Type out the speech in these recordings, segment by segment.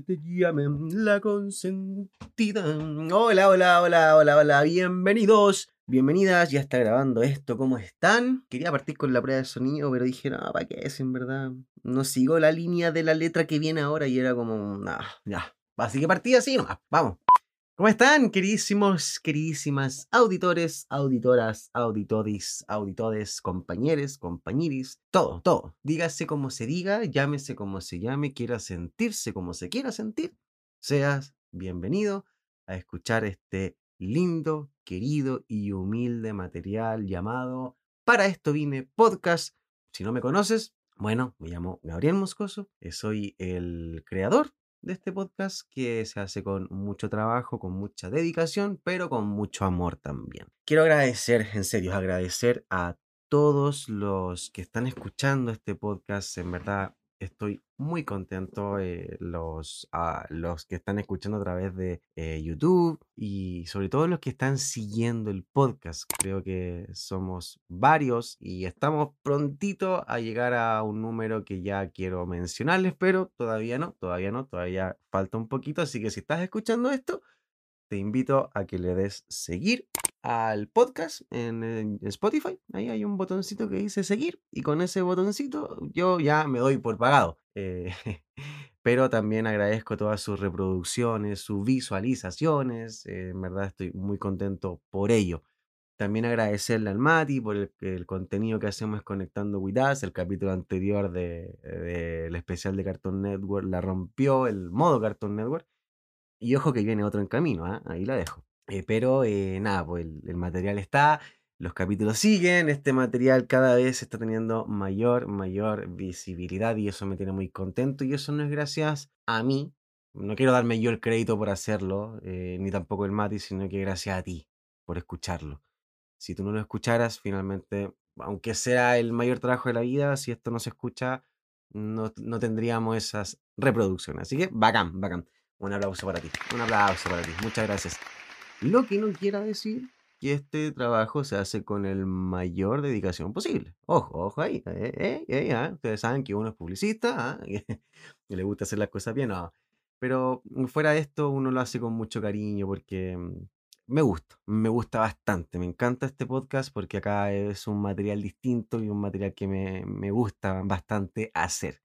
te llamen la consentida. Hola, hola, hola, hola, hola, bienvenidos, bienvenidas, ya está grabando esto, ¿cómo están? Quería partir con la prueba de sonido, pero dije, no, ¿para qué es en verdad? No sigo la línea de la letra que viene ahora y era como, nah, ya. Así que partí así vamos. ¿Cómo están, queridísimos, queridísimas auditores, auditoras, auditores, auditores, compañeros, compañeris? Todo, todo. Dígase como se diga, llámese como se llame, quiera sentirse como se quiera sentir. Seas bienvenido a escuchar este lindo, querido y humilde material llamado Para esto vine podcast. Si no me conoces, bueno, me llamo Gabriel Moscoso, soy el creador de este podcast que se hace con mucho trabajo, con mucha dedicación, pero con mucho amor también. Quiero agradecer, en serio, agradecer a todos los que están escuchando este podcast. En verdad, estoy muy contento. eh, los, a los que están escuchando a través de eh, YouTube y sobre todo los que están siguiendo el podcast. Creo que somos varios y estamos prontito a llegar a un número que ya quiero mencionarles, pero todavía no, todavía no, todavía falta un poquito. Así que si estás escuchando esto, te invito a que le des seguir al podcast en, Spotify. Ahí hay un botoncito que dice seguir y con ese botoncito yo ya me doy por pagado. Eh, pero también agradezco todas sus reproducciones, sus visualizaciones. eh, en verdad estoy muy contento por ello. También agradecerle al Mati por el, el contenido que hacemos Conectando With Us. El capítulo anterior del de, el especial de Cartoon Network la rompió, el modo Cartoon Network. Y ojo que viene otro en camino, ¿ah? ahí la dejo. Eh, pero eh, nada, pues el, material está, los capítulos siguen, este material cada vez está teniendo mayor, mayor visibilidad y eso me tiene muy contento y eso no es gracias a mí, no quiero darme yo el crédito por hacerlo, eh, ni tampoco el Mati, sino que gracias a ti por escucharlo. Si tú no lo escucharas, finalmente, aunque sea el mayor trabajo de la vida, si esto no se escucha, no, no tendríamos esas reproducciones. Así que bacán, bacán. Un aplauso para ti, un aplauso para ti, muchas gracias. Lo que no quiera decir que este trabajo se hace con el mayor dedicación posible. Ojo, ojo ahí. Eh, eh, eh, ¿ah? Ustedes saben que uno es publicista, ¿ah? que le gusta hacer las cosas bien. No. Pero fuera de esto, uno lo hace con mucho cariño porque me gusta, me gusta bastante. Me encanta este podcast porque acá es un material distinto y un material que me, me gusta bastante hacer.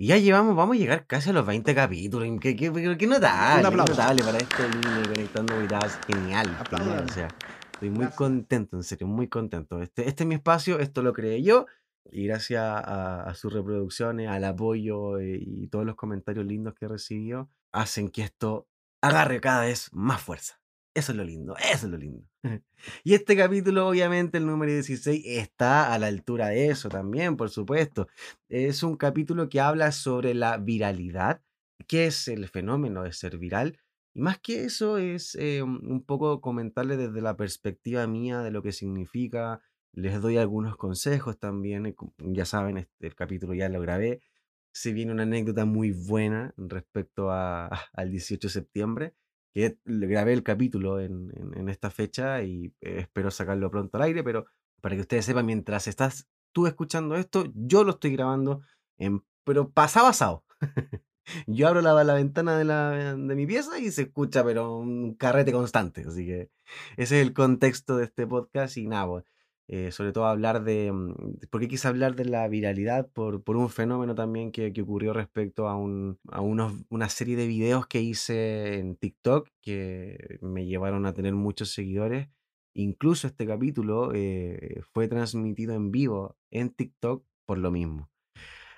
Y ya llevamos, vamos a llegar casi a los 20 capítulos. Qué, qué, qué notable, qué notable para este niño conectando vidas. Genial, genial. O sea, estoy muy contento, en serio, muy contento. Este, este es mi espacio, esto lo creé yo. Y gracias a, a sus reproducciones, al apoyo eh, y todos los comentarios lindos que recibió, hacen que esto agarre cada vez más fuerza. Eso es lo lindo, eso es lo lindo. y este capítulo, obviamente, el número 16, está a la altura de eso también, por supuesto. Es un capítulo que habla sobre la viralidad, qué es el fenómeno de ser viral. Y más que eso, es eh, un poco comentarle desde la perspectiva mía de lo que significa. Les doy algunos consejos también. Ya saben, este, capítulo ya lo grabé. Se viene una anécdota muy buena respecto a, al 18 de septiembre que grabé el capítulo en, esta fecha y espero sacarlo pronto al aire, pero para que ustedes sepan, mientras estás tú escuchando esto, yo lo estoy grabando, en, pero pasado pasado. yo abro la, ventana de mi pieza y se escucha, pero un carrete constante. Así que ese es el contexto de este podcast y nada, pues, eh, sobre todo hablar de, porque quise hablar de la viralidad por, por un fenómeno también que, que ocurrió respecto a, un, a unos, una serie de videos que hice en TikTok que me llevaron a tener muchos seguidores. Incluso este capítulo eh, fue transmitido en vivo en TikTok por lo mismo.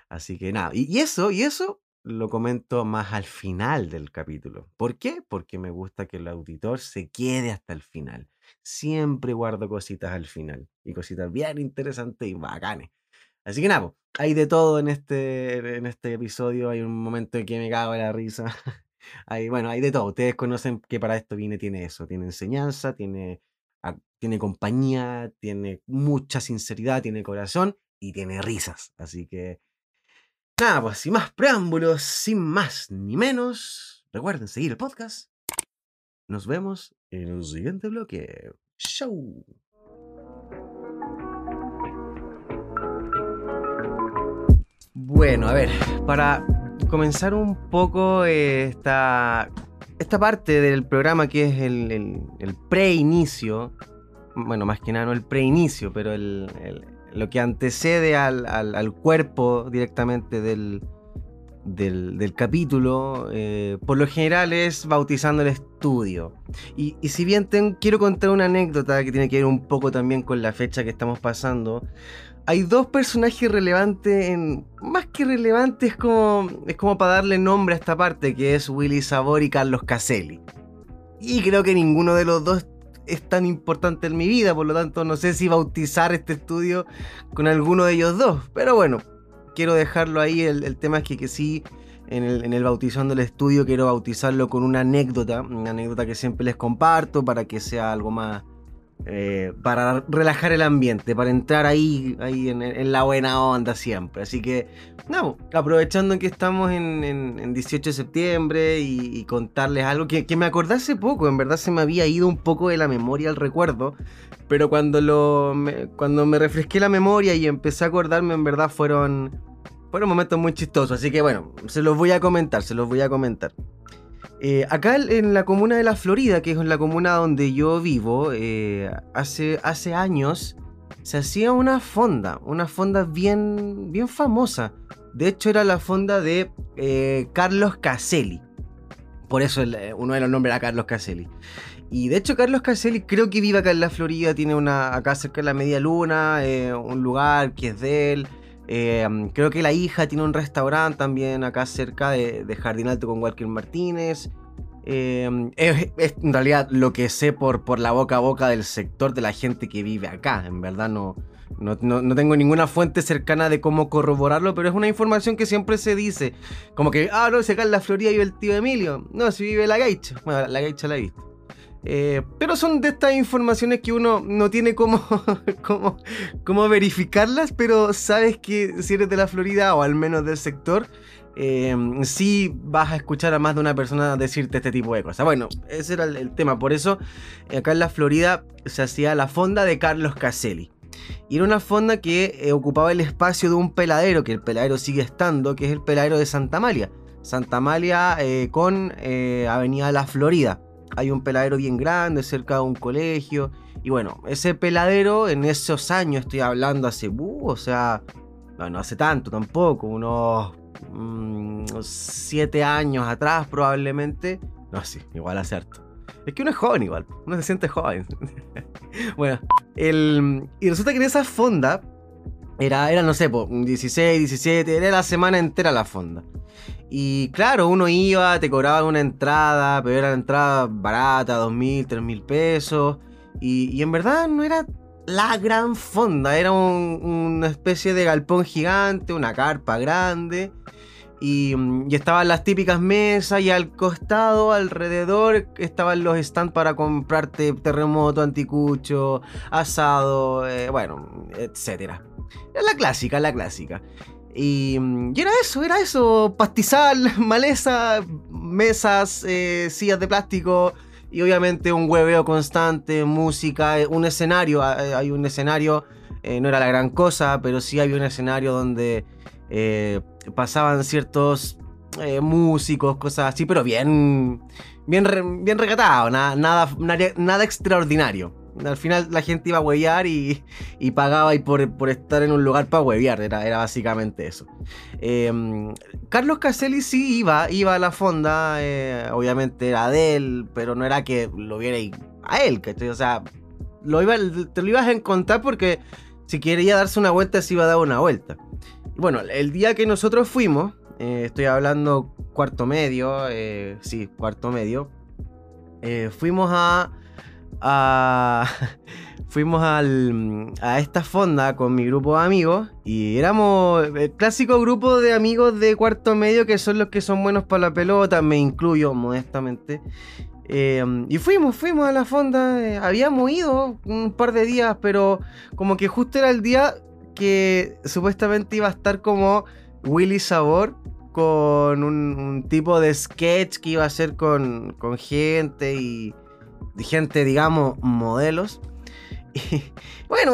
Así que nada, y, y eso, y eso lo comento más al final del capítulo. ¿Por qué? Porque me gusta que el auditor se quede hasta el final. Siempre guardo cositas al final y cositas bien interesantes y bacanes. Así que nada, hay de todo en este, en este episodio. Hay un momento en que me cago de la risa. hay, bueno, hay de todo. Ustedes conocen que para esto viene, tiene eso. Tiene enseñanza, tiene, tiene compañía, tiene mucha sinceridad, tiene corazón y tiene risas. Así que Nada, pues sin más preámbulos, sin más ni menos, recuerden seguir el podcast. Nos vemos en el siguiente bloque. ¡Show! Bueno, a ver, para comenzar un poco esta, esta parte del programa que es el, el, el preinicio, bueno, más que nada no el preinicio, pero el, lo que antecede al, al, cuerpo directamente del, del, capítulo, eh, por lo general es bautizando el estudio. Y, si bien quiero contar una anécdota que tiene que ver un poco también con la fecha que estamos pasando, hay dos personajes relevantes, en, más que relevantes, es como, es como para darle nombre a esta parte, que es Willy Sabor y Carlos Caselli. Y creo que ninguno de los dos es tan importante en mi vida, por lo tanto no sé si bautizar este estudio con alguno de ellos dos. Pero bueno, quiero dejarlo ahí. El, tema es que, que sí, en el, en el estudio quiero bautizarlo con una anécdota, una anécdota que siempre les comparto para que sea algo más, eh, para relajar el ambiente, para entrar ahí, ahí en, la buena onda siempre. Así que, no, aprovechando que estamos en, 18 de septiembre y, contarles algo que, me acordé hace poco, en verdad se me había ido un poco de la memoria el recuerdo, pero cuando, lo, me, cuando me refresqué la memoria y empecé a acordarme, en verdad fueron, fueron momentos muy chistosos. Así que bueno, se los voy a comentar, se los voy a comentar. Eh, acá en la comuna de La Florida, que es la comuna donde yo vivo, eh, hace, hace años se hacía una fonda, una fonda bien, bien famosa. De hecho, era la fonda de eh, Carlos Caselli. Por eso uno de los nombres era Carlos Caselli. Y de hecho, Carlos Caselli creo que vive acá en La Florida, tiene una acá cerca de la Media Luna, un lugar que es de él. Em, creo que la hija tiene un restaurante también acá cerca de, de Jardín Alto con Walker Martínez. Em, es, en realidad lo que sé por, por la boca a boca del sector de la gente que vive acá. En verdad no, no, tengo ninguna fuente cercana de cómo corroborarlo, pero es una información que siempre se dice. Como que, ah, no, si acá en la Florida vive el tío Emilio. No, si vive la Gaicha. Bueno, la Gaicha la he visto. Eh, pero son de estas informaciones que uno no tiene cómo, cómo, verificarlas, pero sabes que si eres de la Florida o al menos del sector, eh, sí vas a escuchar a más de una persona decirte este tipo de cosas. Bueno, ese era el, tema. Por eso, acá en la Florida se hacía la fonda de Carlos Caselli. Y era una fonda que eh, ocupaba el espacio de un peladero, que el peladero sigue estando, que es el peladero de Santa Amalia. Santa Amalia con Avenida La Florida hay un peladero bien grande cerca de un colegio. Y bueno, ese peladero en esos años, estoy hablando hace, uh, o sea, no, hace tanto tampoco, unos 7 mm, años atrás probablemente. No, sí, igual acierto. Es que uno es joven igual, uno se siente joven. bueno, el, y resulta que en esa fonda, era, era no sé, 16, 17, era la semana entera la fonda. Y claro, uno iba, te cobraban una entrada, pero era la entrada barata, dos mil, tres mil pesos. Y, en verdad no era la gran fonda, era una especie de galpón gigante, una carpa grande. Y, y, estaban las típicas mesas y al costado, alrededor, estaban los stands para comprarte terremoto, anticucho, asado, eh, bueno, etcétera. La clásica, la clásica. Mm, y, era eso, era eso, pastizal, maleza, mesas, eh, sillas de plástico y obviamente un hueveo constante, música, eh, un escenario, eh, hay un escenario, no era la gran cosa, pero sí había un escenario donde pasaban ciertos músicos, cosas así, pero bien, bien, bien recatado, nada, nada, nada extraordinario. Al final la gente iba a huevear y, pagaba y por, estar en un lugar para huevear, era, básicamente eso. Em, Carlos Caselli sí iba, iba a la fonda, eh, obviamente era de él, pero no era que lo viera a él, ¿cachai? O sea, lo iba, te lo ibas a encontrar porque si quería darse una vuelta, se iba a dar una vuelta. bueno, el día que nosotros fuimos, eh, estoy hablando cuarto medio, eh, sí, cuarto medio, fuimos a fuimos a esta fonda con mi grupo de amigos y éramos el clásico grupo de amigos de cuarto medio que son los que son buenos para la pelota, me incluyo modestamente. Eh, y fuimos, fuimos a la fonda, eh, habíamos ido un par de días, pero como que justo era el día que supuestamente iba a estar como Willy Sabor con un, tipo de sketch que iba a hacer con, con gente y, gente, digamos, modelos. bueno,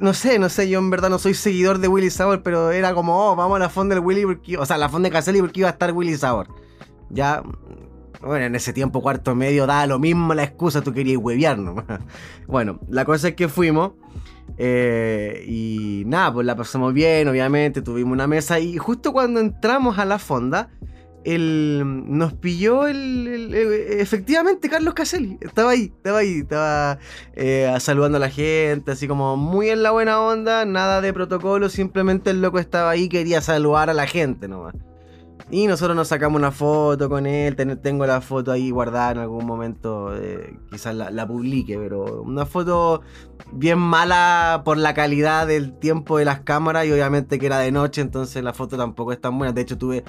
no sé, no sé, yo en verdad no soy seguidor de Willy Sauer, pero era como, oh, vamos a la fonda del Willy, o sea, la fonda de Caselli porque iba a estar Willy Sauer. Ya, bueno, en ese tiempo cuarto medio daba lo mismo la excusa, tú querías huevearnos. bueno, la cosa es que fuimos. Eh, y nada, pues la pasamos bien, obviamente, tuvimos una mesa y justo cuando entramos a la fonda, el, nos pilló el, efectivamente Carlos Caselli. Estaba ahí, estaba ahí, estaba eh, saludando a la gente, así como muy en la buena onda, nada de protocolo, simplemente el loco estaba ahí, quería saludar a la gente nomás. Y nosotros nos sacamos una foto con él, tengo la foto ahí guardada en algún momento, eh, quizás la, publique, pero una foto bien mala por la calidad del tiempo de las cámaras y obviamente que era de noche, entonces la foto tampoco es tan buena. De hecho tuve,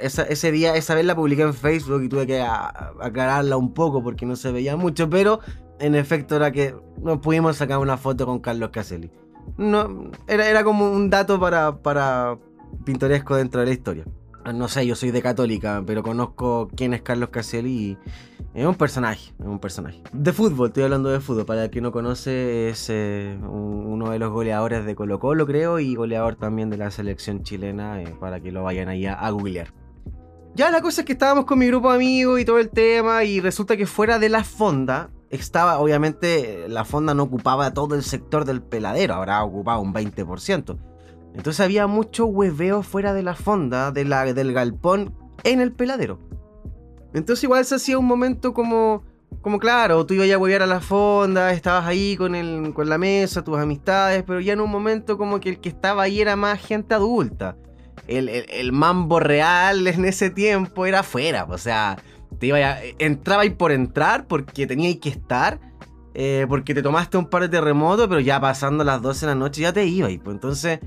ese día, esa vez la publiqué en Facebook y tuve que aclararla un poco porque no se veía mucho, pero en efecto era que no pudimos sacar una foto con Carlos Caselli. No, era, era como un dato para, para pintoresco dentro de la historia. Ah, no sé, yo soy de católica, pero conozco quién es Carlos Caselli y es un personaje, es un personaje. De fútbol, estoy hablando de fútbol, para el que no conoce es eh, uno de los goleadores de Colo Colo creo y goleador también de la selección chilena, eh, para que lo vayan ahí a, googlear. Ya la cosa es que estábamos con mi grupo de amigos y todo el tema y resulta que fuera de la fonda estaba, obviamente la fonda no ocupaba todo el sector del peladero, habrá ocupado un 20%. Entonces había mucho hueveo fuera de la fonda, de la, del galpón, en el peladero. Entonces igual se hacía un momento como, como claro, tú ibas a huevear a la fonda, estabas ahí con, el, con la mesa, tus amistades, pero ya en un momento como que el que estaba ahí era más gente adulta. El, el, mambo real en ese tiempo era afuera, o sea, te iba a, entraba ahí por entrar porque tenía que estar, eh, porque te tomaste un par de terremotos, pero ya pasando las 12 de la noche ya te iba y pues entonces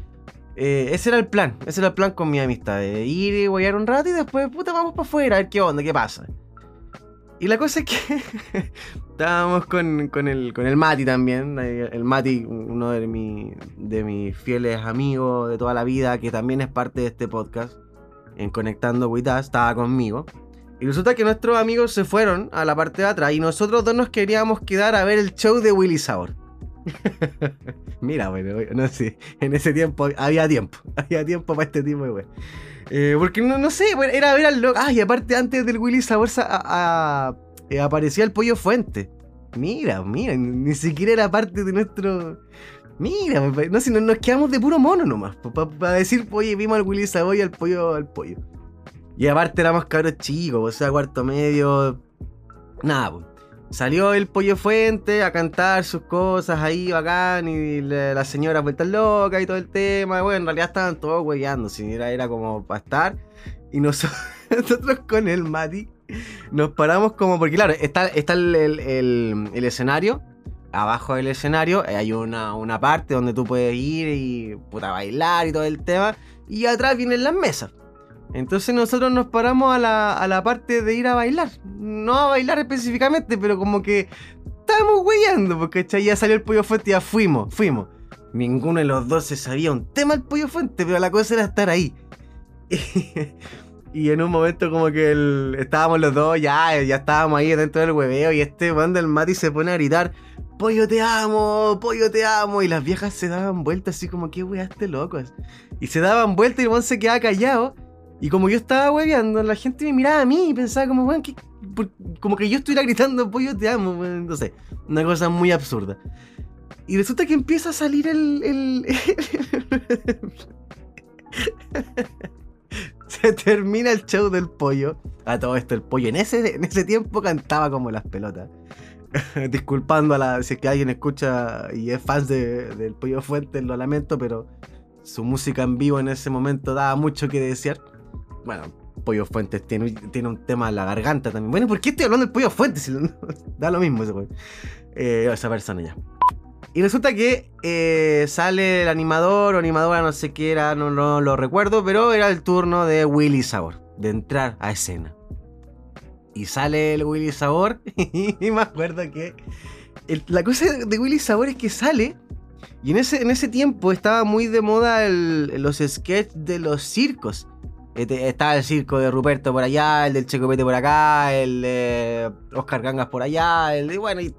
eh, ese era el plan, ese era el plan con mi amistad, ir y guayar un rato y después, puta, vamos para afuera a ver qué onda, qué pasa. Y la cosa es que estábamos con, con, el, con el Mati también, el Mati, uno de, mi, de mis fieles amigos de toda la vida, que también es parte de este podcast, en Conectando With estaba conmigo. Y resulta que nuestros amigos se fueron a la parte de atrás y nosotros dos nos queríamos quedar a ver el show de Willy Sabor. Mira, bueno, no sé, en ese tiempo había tiempo, había tiempo para este tipo de wey. Eh, porque no, no sé, era ver al loco. Ah, y aparte antes del Willy Sabor eh, aparecía el pollo fuente. Mira, mira, ni siquiera era parte de nuestro. Mira, no sé, nos quedamos de puro mono nomás. Para decir, oye, vimos al Willy Sabor y al pollo, al pollo. Y aparte éramos cabros chicos, o sea, cuarto medio. Nada, pues. Salió el pollo fuente a cantar sus cosas ahí bacán y la, señora vuelta loca y todo el tema. Bueno, en realidad estaban todos huellando, si era, como para estar. Y nosotros, con el Mati nos paramos como, porque claro, está, está el, el, escenario. Abajo del escenario hay una, una parte donde tú puedes ir y puta, bailar y todo el tema. Y atrás vienen las mesas. Entonces nosotros nos paramos a la, a la parte de ir a bailar. No a bailar específicamente, pero como que estábamos weyando, porque ya salió el pollo fuente y ya fuimos, fuimos. Ninguno de los dos se sabía un tema el pollo fuente, pero la cosa era estar ahí. y en un momento como que estábamos los dos, ya, ya estábamos ahí dentro del hueveo y este man del Mati se pone a gritar, pollo te amo, pollo te amo. Y las viejas se daban vueltas así como, ¿qué weaste locos? Y se daban vueltas y el se quedaba callado. Y como yo estaba hueveando, la gente me miraba a mí y pensaba como, weón, como que yo estuviera gritando, pollo te amo, no sé, una cosa muy absurda. Y resulta que empieza a salir el... Se termina el show del pollo. A todo esto, el pollo en ese, en ese tiempo cantaba como las pelotas. Disculpando a la. Si es que alguien escucha y es fan de, del pollo fuente, lo lamento, pero su música en vivo en ese momento daba mucho que desear. Bueno, Pollo Fuentes tiene, tiene un tema en la garganta también. Bueno, ¿por qué estoy hablando del Pollo Fuentes? da lo mismo ese eh, esa persona ya. Y resulta que eh, sale el animador o animadora, no sé qué era, no, no, lo recuerdo, pero era el turno de Willy Sabor, de entrar a escena. Y sale el Willy Sabor, y me acuerdo que la cosa de Willy Sabor es que sale, y en ese, en ese tiempo estaba muy de moda los sketches de los circos. Este, estaba el circo de Ruperto por allá, el del Checopete por acá, el de Oscar Gangas por allá, el de, bueno, y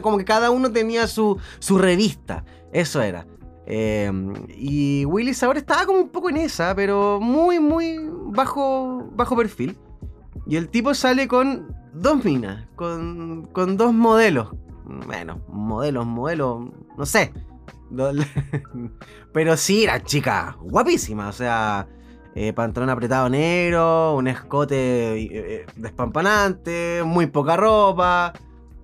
como que cada uno tenía su, su revista. Eso era. Em, y Willis ahora estaba como un poco en esa, pero muy, muy bajo, bajo perfil. Y el tipo sale con dos minas, con, con dos modelos. Bueno, modelos, modelos, no sé. Pero sí, era chica guapísima, o sea, eh, pantalón apretado negro, un escote eh, eh, despampanante, muy poca ropa.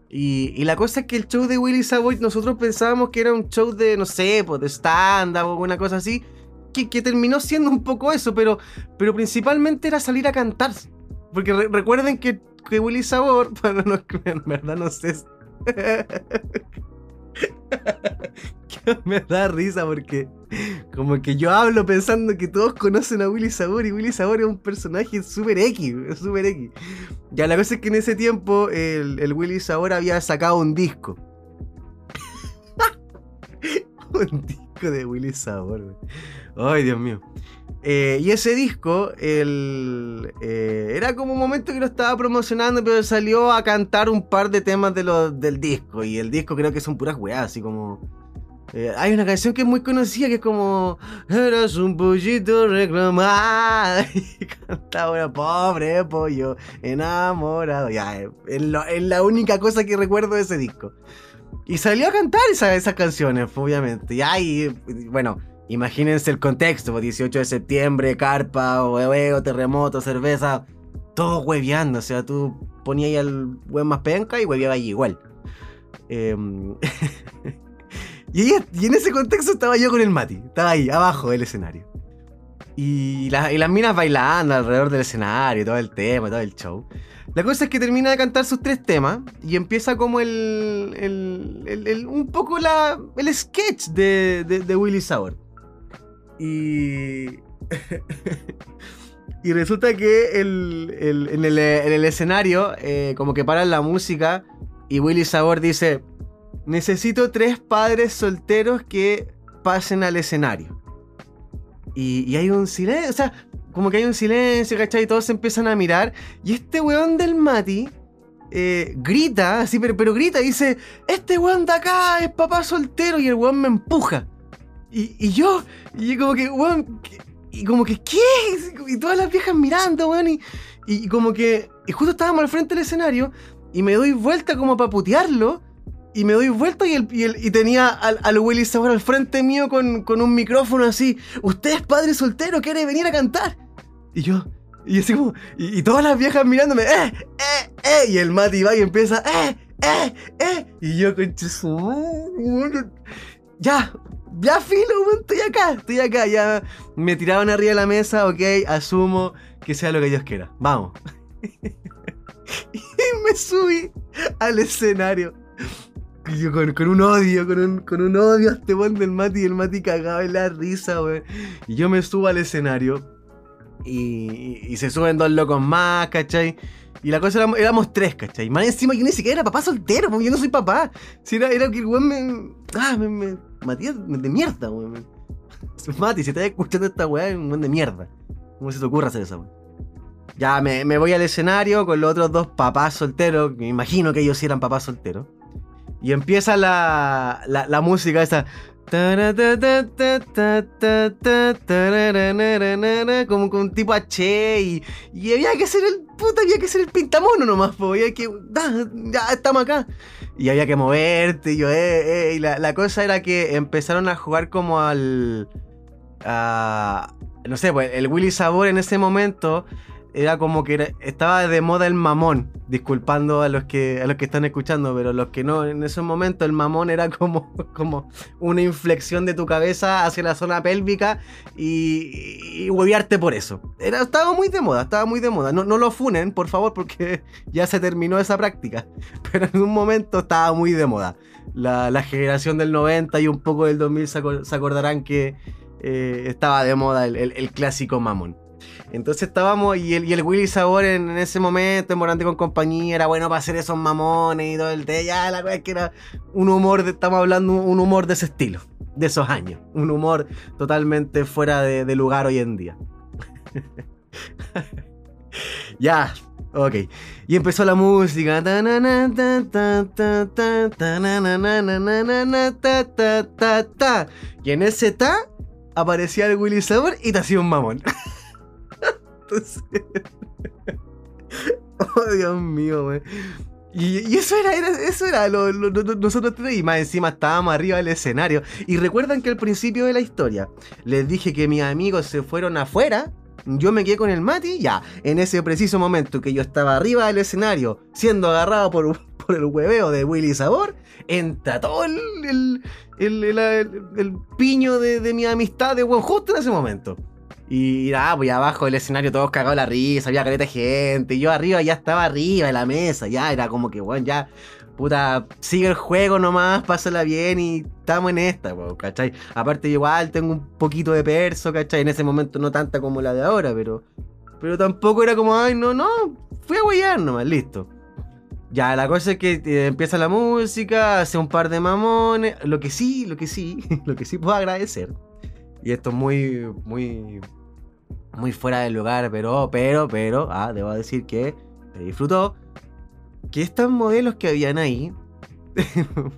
Y, la cosa es que el show de Willy Savoy nosotros pensábamos que era un show de, no sé, pues de stand-up o una cosa así, que, terminó siendo un poco eso, pero, pero principalmente era salir a cantar. Porque recuerden que, que Willy Sabor, bueno, no, en verdad no sé me da risa porque como que yo hablo pensando que todos conocen a Willy Sabor y Willy Sabor es un personaje súper X, súper X. Ya la cosa es que en ese tiempo el, Willy Sabor había sacado un disco. un disco de Willy Sabor. Ay, Dios mío. Eh, y ese disco, el, eh, era como un momento que lo estaba promocionando, pero salió a cantar un par de temas de del disco. Y el disco creo que son puras weas, así como. Eh, hay una canción que es muy conocida que es como. Eras un pollito reclamado. Y cantaba una pobre pollo enamorado. Ya, es, la única cosa que recuerdo de ese disco. Y salió a cantar esas canciones, obviamente. Y bueno Imagínense el contexto, 18 pues, de septiembre, carpa, hueveo, terremoto, cerveza, todo hueveando, o sea, tú ponías ahí al huevo más penca y hueveaba ahí igual. Em, y, en ese contexto estaba yo con el Mati, estaba ahí, abajo del escenario. Y, las minas bailando alrededor del escenario, todo el tema, todo el show. La cosa es que termina de cantar sus tres temas y empieza como el. un poco la, el sketch de, de, de Willy Sauer. Y. y resulta que el, en, el, escenario, eh, como que paran la música y Willy Sabor dice: Necesito tres padres solteros que pasen al escenario. Y, hay un silencio, o sea, como que hay un silencio, ¿cachai? Y todos se empiezan a mirar. Y este weón del Mati. Eh, grita, así, pero, pero grita, dice, este weón de acá es papá soltero y el weón me empuja. Y, yo, y como que, weón, y como que, ¿qué? Y todas las viejas mirando, weón, y, y como que, y justo estábamos al frente del escenario, y me doy vuelta como para putearlo, y me doy vuelta y, el, y, tenía al, al, Willy Sabor al frente mío con, con, un micrófono así, usted es padre soltero, quiere venir a cantar. Y yo, y así como, y, todas las viejas mirándome, eh, eh, eh, y el Mati va y empieza, eh, eh, eh, y yo con ya, ya filo, estoy acá, estoy acá, ya me tiraban arriba de la mesa, ok, asumo que sea lo que Dios quiera, vamos. y me subí al escenario. Con, un odio, con un, con un odio a este buen del Mati y el Mati cagaba en la risa, weón. Y yo me subo al escenario y, y, se suben dos locos más, ¿cachai? Y la cosa era, éramos tres, ¿cachai? Más encima yo ni siquiera era papá soltero, porque yo no soy papá. Si era, era que el weón me. Ah, me, me Matías de mierda, weón. Mati, si estás escuchando esta weá, es un buen de mierda. ¿Cómo se te ocurre hacer esa weá? Ya me, me, voy al escenario con los otros dos papás solteros. Me imagino que ellos sí eran papás solteros. Y empieza la, la, música esa. Como con tipo H y, y había que ser el puta, había que ser el pintamono nomás, había que. ya estamos acá. Y había que moverte, y yo, eh, eh. Y la, la cosa era que empezaron a jugar como al. A, no sé, pues el Willy Sabor en ese momento era como que estaba de moda el mamón, disculpando a los que a los que están escuchando, pero los que no, en ese momento el mamón era como, como una inflexión de tu cabeza hacia la zona pélvica y, y huevearte por eso. Era, estaba muy de moda, estaba muy de moda. No, no lo funen, por favor, porque ya se terminó esa práctica, pero en un momento estaba muy de moda. La, generación del 90 y un poco del 2000 se, acordarán que eh, estaba de moda el clásico mamón. Entonces estábamos, y el, y el Willy Sabor en, ese momento, en Morante con compañía, era bueno para hacer esos mamones y todo el té. Ya la cosa es que era un humor, de, estamos hablando un humor de ese estilo, de esos años. Un humor totalmente fuera de, lugar hoy en día. ya, Ok. Y empezó la música. Y en ese ta aparecía el Willy Sabor y te hacía un mamón. Entonces... oh, Dios mío, wey. Y, eso era, eso era lo, nosotros tres, y más encima estábamos arriba del escenario. Y recuerdan que al principio de la historia les dije que mis amigos se fueron afuera, yo me quedé con el Mati, ya, en ese preciso momento que yo estaba arriba del escenario, siendo agarrado por, el hueveo de Willy Sabor, entra todo el, piño de, de, mi amistad de buen justo en ese momento. Y nada, pues abajo del escenario todos cagados la risa, había caleta de gente. Y yo arriba ya estaba arriba de la mesa, ya era como que, bueno, ya, puta, sigue el juego nomás, pásala bien y estamos en esta, ¿cachai? Aparte, igual tengo un poquito de perso, ¿cachai? En ese momento no tanta como la de ahora, pero. Pero tampoco era como, ay, no, no, fui a huellar nomás, listo. Ya, la cosa es que eh, empieza la música, hace un par de mamones. Lo que sí, lo que sí, lo que sí puedo agradecer. Y esto es muy, muy muy fuera del lugar, pero, pero, pero, ah, debo decir que se disfrutó. Que estos modelos que habían ahí.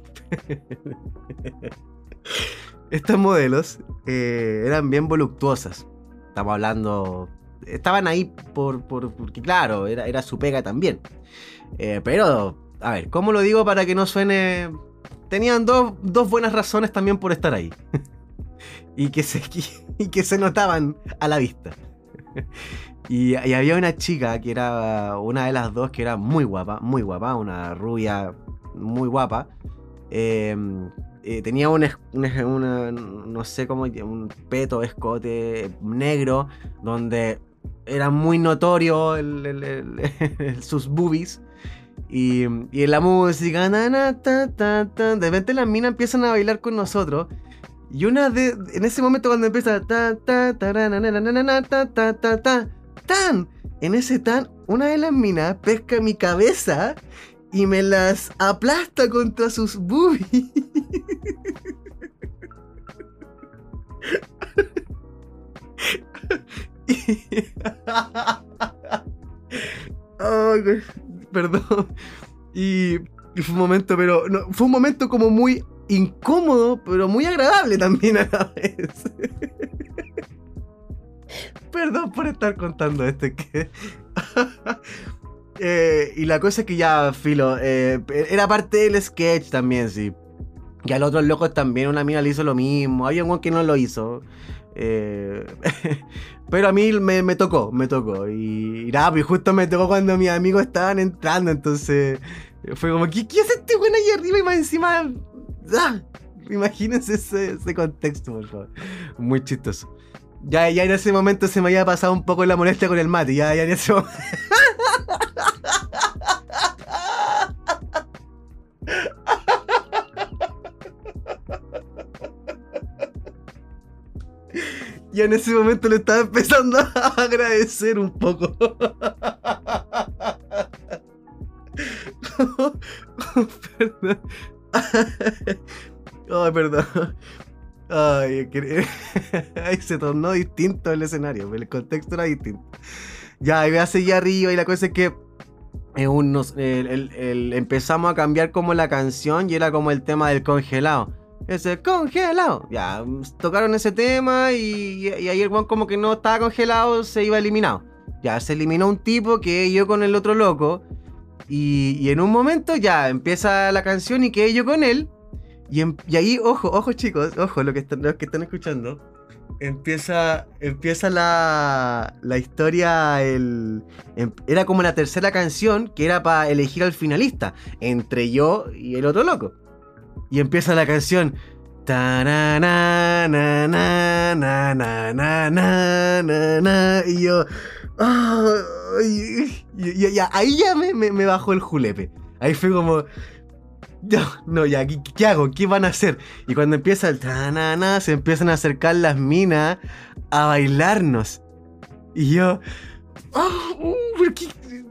Estas modelos eh, eran bien voluptuosas. Estamos hablando. Estaban ahí por, por porque, claro, era, era, su pega también. Eh, pero, a ver, ¿cómo lo digo para que no suene.? Tenían dos, dos buenas razones también por estar ahí. y, que se, y que se notaban a la vista. y, había una chica que era una de las dos que era muy guapa, muy guapa, una rubia muy guapa. Em, eh, tenía un, no sé cómo, un peto, escote negro, donde era muy notorio sus boobies. Y, en la música, de repente las minas empiezan a bailar con nosotros. Y una de. En ese momento cuando empieza. Ta, ta, ta, ta, ta, ta, ta, tan. En ese tan, una de las minas pesca mi cabeza y me las aplasta contra sus boobies. oh, perdón. Y, y, fue un momento, pero fue un momento como muy incómodo, pero muy agradable también a la vez. Perdón por estar contando esto. Que... Eh, y la cosa es que ya, filo, eh, era parte del sketch también, sí. Y al otro locos también una mina le hizo lo mismo. Había un que no lo hizo. Eh, pero a mí me, tocó, me tocó. Y, nada, pues justo me tocó cuando mis amigos estaban entrando. Entonces fue como, ¿qué, qué hace este güey ahí arriba? Y más encima ¡Ah! Imagínense ese, contexto, por favor. Muy chistoso. Ya, ya en ese momento se me había pasado un poco la molestia con el mate. Ya, ya en ese momento. Ya en ese momento le estaba empezando a agradecer un poco. Perdón. Ay, perdón. Ay, se tornó distinto el escenario, el contexto era distinto. Ya, y a seguir arriba y la cosa es que empezamos a cambiar como la canción y era como el tema del congelado. Ese congelado. Ya, tocaron ese tema y, ahí el como que no estaba congelado, se iba eliminado. Ya, se eliminó un tipo que yo con el otro loco. Y, en un momento ya empieza la canción y quedé yo con él. Y, em, ahí, ojo, ojo chicos, ojo, que están, los que están escuchando. Empieza, empieza la, la historia, el, em, era como la tercera canción que era para elegir al finalista, entre yo y el otro loco. Y empieza la canción. Y yo, y, ahí ya me, me, bajó el julepe. Ahí fue como. No, no, ya, ¿qué, hago? ¿Qué van a hacer? Y cuando empieza el tanana, se empiezan a acercar las minas a bailarnos. Y yo. Oh,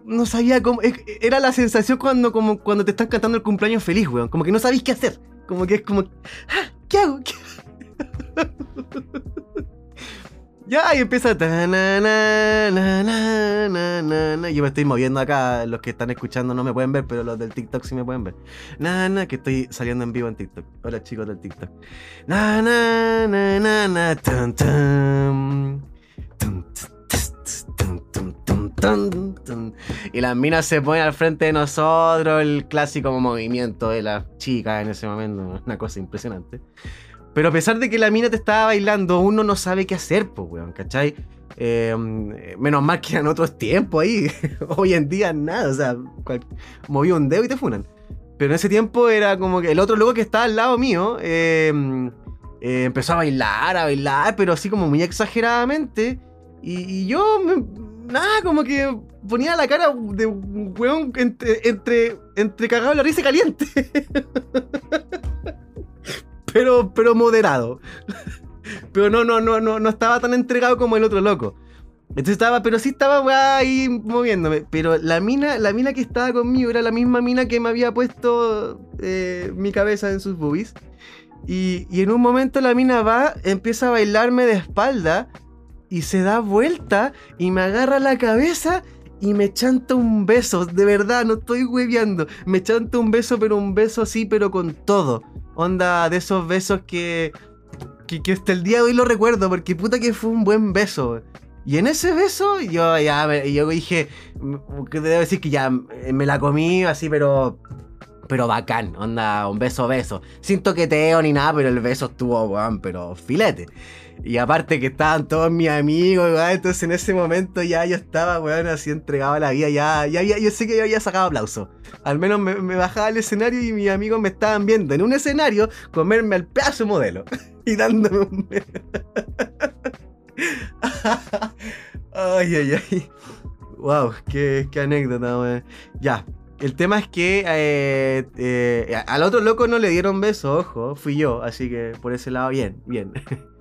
no sabía cómo. Era la sensación cuando, como, cuando te estás cantando el cumpleaños feliz, weón. Como que no sabéis qué hacer. Como que es como. Ah, ¿Qué hago? ¿Qué hago? Ya, y empieza. Yo me estoy moviendo acá. Los que están escuchando no me pueden ver, pero los del TikTok sí me pueden ver. Na, na, que estoy saliendo en vivo en TikTok. Hola chicos del TikTok. Na, na, na, na, na, tum, tum. Y las minas se ponen al frente de nosotros. El clásico movimiento de las chicas en ese momento. Una cosa impresionante. Pero a pesar de que la mina te estaba bailando, uno no sabe qué hacer, pues, weón, ¿cachai? Eh, menos mal que en otros tiempos ahí. Hoy en día nada, o sea, cual- moví un dedo y te funan. Pero en ese tiempo era como que el otro loco que estaba al lado mío eh, eh, empezó a bailar, a bailar, pero así como muy exageradamente. Y, y yo, me- nada, como que ponía la cara de un weón entre, entre, entre cagado la risa caliente. pero, pero moderado. pero no, no, no, no, no estaba tan entregado como el otro loco. Entonces estaba, pero sí estaba ahí moviéndome. Pero la mina, la mina que estaba conmigo era la misma mina que me había puesto eh, mi cabeza en sus boobies. Y, y en un momento la mina va, empieza a bailarme de espalda y se da vuelta y me agarra la cabeza y me chanta un beso. De verdad, no estoy hueveando. Me chanta un beso, pero un beso así, pero con todo. Onda de esos besos que, que, hasta el día de hoy lo recuerdo, porque puta que fue un buen beso. Y en ese beso, yo ya yo dije, que debo decir que ya eh, me la comí así, pero. Pero bacán, onda, un beso beso. Sin toqueteo ni nada, pero el beso estuvo, weón, pero filete. Y aparte que estaban todos mis amigos, entonces en ese momento ya yo estaba, weón, así entregado a la vida, ya, ya, ya- yo sé que yo había sacado aplauso. Al menos me, bajaba al escenario y mis amigos me estaban viendo en un escenario comerme al pedazo de modelo. y dándome un ay, ay, ay. Wow, qué, qué anécdota, weón. Ya, el tema es que eh, eh, al otro loco no le dieron beso, ojo, fui yo, así que por ese lado, bien, bien.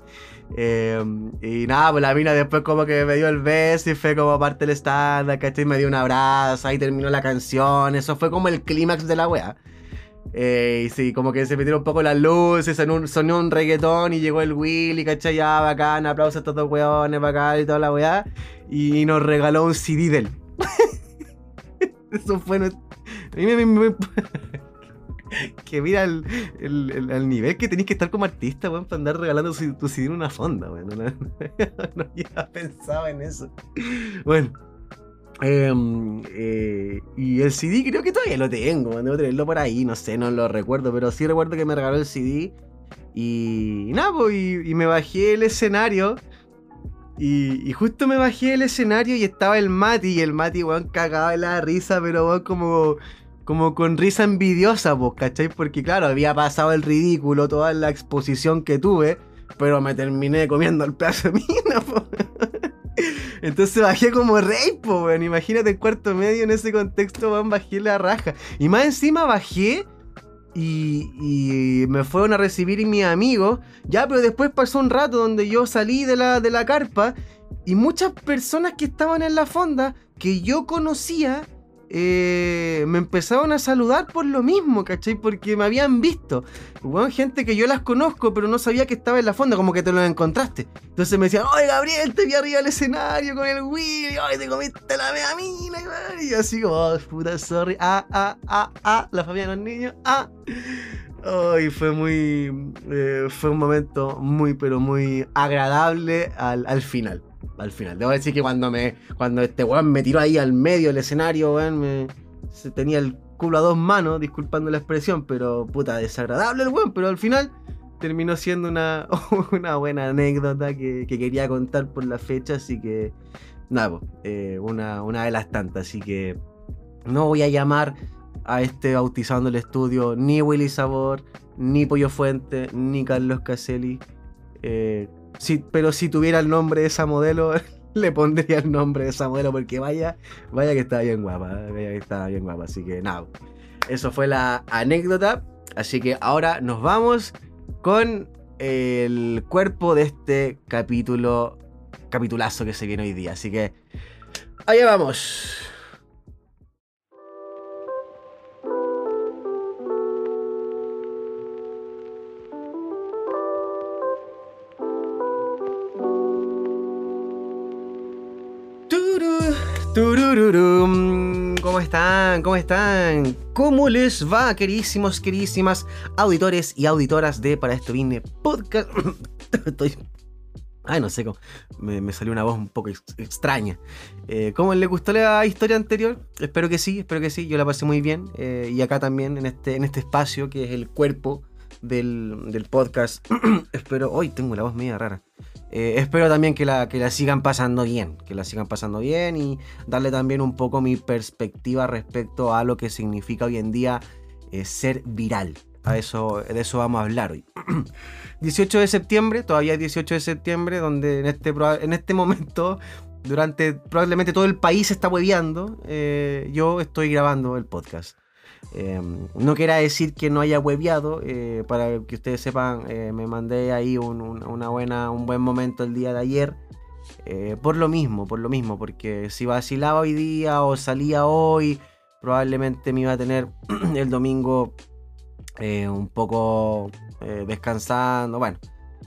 Eh, y nada, pues la mina después como que me dio el beso y fue como parte del estándar, ¿cachai? Me dio un abrazo, ahí terminó la canción, eso fue como el clímax de la wea. Eh, y sí, como que se metieron un poco las luces, sonó un, sonó un reggaetón y llegó el Willy, ¿cachai? Ya, bacán, aplausos a estos dos weones, bacán y toda la weá. Y nos regaló un CD de él. Eso fue nuestro... A mí me- que mira el, el- el- el nivel que tenéis que estar como artista, weón, para andar regalando su- tu CD en una fonda, weón. No, no había pensado en eso. Bueno. em, eh, y el CD creo que todavía lo tengo, debo tenerlo por ahí, no sé, no lo recuerdo, pero sí recuerdo que me regaló el CD. Y, y nada, pues, y, me bajé el escenario. Y, y justo me bajé el escenario y estaba el Mati, y el Mati, weón, cagaba de la risa, pero weón, como, como con risa envidiosa, pues, ¿cachai? Porque claro, había pasado el ridículo, toda la exposición que tuve, pero me terminé comiendo el pedazo de mina, pues. Entonces bajé como rey, po, weón. Imagínate en cuarto medio en ese contexto, weón, bajé la raja. Y más encima bajé y, y me fueron a recibir mis amigos. Ya, pero después pasó un rato donde yo salí de la, de la carpa y muchas personas que estaban en la fonda que yo conocía eh, me empezaron a saludar por lo mismo, ¿cachai? Porque me habían visto. Gente que yo las conozco, pero no sabía que estaba en la fonda, como que te lo encontraste. Entonces me decían, oye Gabriel, te vi arriba del escenario con el Willy, oye, te comiste la mea mina, y así como, oh, puta, sorry, ah, ah, ah, ah, la familia de los niños, ah. Ay, fue muy. eh, fue un momento muy, pero muy agradable al, al final. Al final. Debo decir que cuando me. Cuando este weón me tiró ahí al medio del escenario, weón, me. Se tenía el culo a dos manos, disculpando la expresión, pero puta, desagradable el weón, pero al final terminó siendo una, una buena anécdota que, que quería contar por la fecha, así que. Nada, po, eh, una, una de las tantas, así que. No voy a llamar a este bautizando el estudio ni Willy Sabor, ni Pollo Fuente, ni Carlos Caselli. Eh, pero si tuviera el nombre de esa modelo, le pondría el nombre de esa modelo porque vaya, vaya que está bien guapa, eh, vaya que está bien guapa. Así que nada, eso fue la anécdota. Así que ahora nos vamos con el cuerpo de este capítulo, capitulazo que se viene hoy día. Así que allá vamos. Están? ¿Cómo están? ¿Cómo les va, queridísimos, queridísimas auditores y auditoras de Para Esto Vine Podcast? Estoy. Ay, no sé cómo. Me, salió una voz un poco extraña. Eh, ¿Cómo les gustó la historia anterior? Espero que sí, espero que sí. Yo la pasé muy bien. Eh, y acá también, en este, en este espacio que es el cuerpo del, podcast. espero. Hoy tengo la voz media rara. Eh, espero también que la, que la sigan pasando bien. Que la sigan pasando bien y darle también un poco mi perspectiva respecto a lo que significa hoy en día eh, ser viral. A eso, de eso vamos a hablar hoy. 18 de septiembre, todavía es 18 de septiembre, donde en este, en este momento, durante probablemente todo el país está hueveando, eh, yo estoy grabando el podcast. Em, no quiera decir que no haya hueviado, eh, para que ustedes sepan, eh, me mandé ahí un, una buena, un buen momento el día de ayer. Eh, por lo mismo, por lo mismo, porque si vacilaba hoy día o salía hoy, probablemente me iba a tener el domingo un poco descansando. Bueno,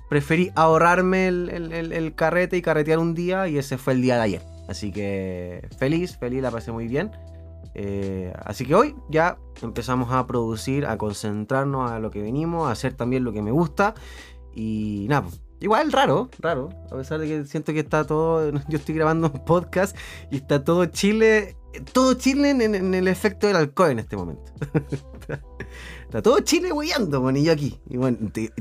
preferí ahorrarme el carrete y carretear un día y ese fue el día de ayer. Así que feliz, feliz, la pasé muy bien. Eh, así que hoy ya empezamos a producir, a concentrarnos a lo que venimos, a hacer también lo que me gusta. Y nada, pues, igual raro, raro. A pesar de que siento que está todo. Yo estoy grabando un podcast y está todo Chile. Todo Chile en, el efecto del alcohol en este momento. está todo Chile hueando, bueno, y yo aquí. Y bueno,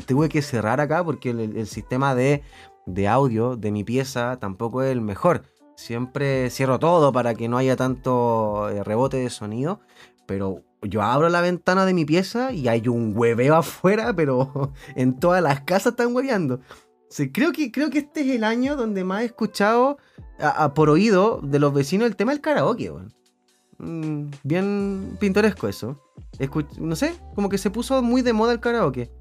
tuve que cerrar acá porque el, sistema de, de audio de mi pieza tampoco es el mejor. Siempre cierro todo para que no haya tanto eh, rebote de sonido. Pero yo abro la ventana de mi pieza y hay un hueveo afuera, pero en todas las casas están hueveando. Creo, que, creo que este es el año donde más he escuchado por oído de los vecinos el tema del karaoke. Mm, bien pintoresco eso. no sé, como que se puso muy de moda el karaoke.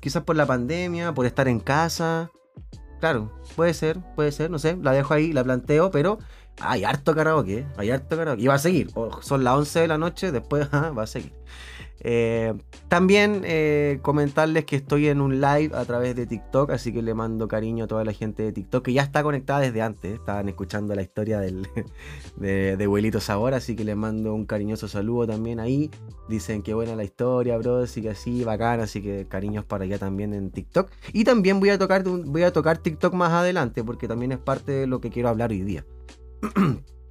Quizás por la pandemia, por estar en casa. Claro, puede ser, puede ser, no sé, la dejo ahí, la planteo, pero hay harto karaoke, hay harto karaoke. Y va a seguir, son las 11 de la noche, después va a seguir. Eh, también eh, comentarles que estoy en un live a través de TikTok, así que le mando cariño a toda la gente de TikTok que ya está conectada desde antes. Estaban escuchando la historia del, de, de Abuelito Sabor, así que le mando un cariñoso saludo también ahí. Dicen que buena la historia, bro, así que así, bacán, así que cariños para allá también en TikTok. Y también voy a tocar, voy a tocar TikTok más adelante, porque también es parte de lo que quiero hablar hoy día.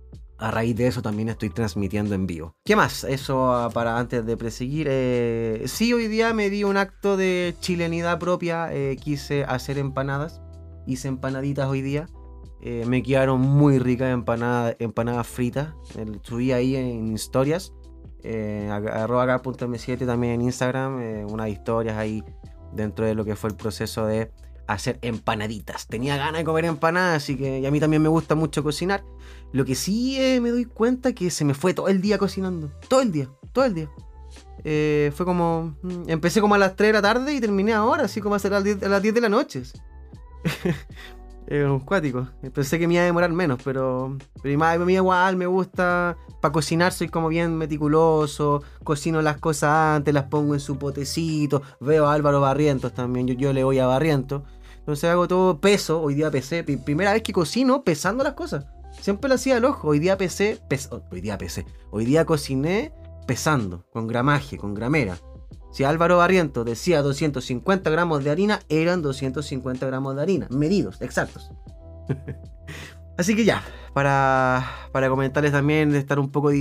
a raíz de eso también estoy transmitiendo en vivo. ¿Qué más? Eso ah, para antes de preseguir. Eh, sí, hoy día me di un acto de chilenidad propia. Eh, quise hacer empanadas. Hice empanaditas hoy día. Eh, me quedaron muy ricas empanadas, empanadas fritas. subí ahí en historias. Eh, arroba 7 también en Instagram. unas historias ahí dentro de lo que fue el proceso de hacer empanaditas. Tenía ganas de comer empanadas, así que a mí también me gusta mucho cocinar. Lo que sí eh, me doy cuenta que se me fue todo el día cocinando. Todo el día, todo el día. Eh, fue como. Mm, empecé como a las 3 de la tarde y terminé ahora, así como a, las 10, a las 10 de la noche. Es un cuático. Pensé que me iba a demorar menos, pero. Pero a mí igual me gusta. Para cocinar soy como bien meticuloso. Cocino las cosas antes, las pongo en su potecito. Veo a Álvaro Barrientos también. Yo, yo le voy a Barrientos. Entonces hago todo peso. Hoy día pesé. Primera vez que cocino pesando las cosas. Siempre lo hacía al ojo. Hoy día pesé. hoy día pesé. Hoy día cociné pesando. Con gramaje, con gramera. Si Álvaro Barrientos decía 250 gramos de harina, eran 250 gramos de harina. Medidos, exactos. Así que ya, para, para comentarles también de estar un poco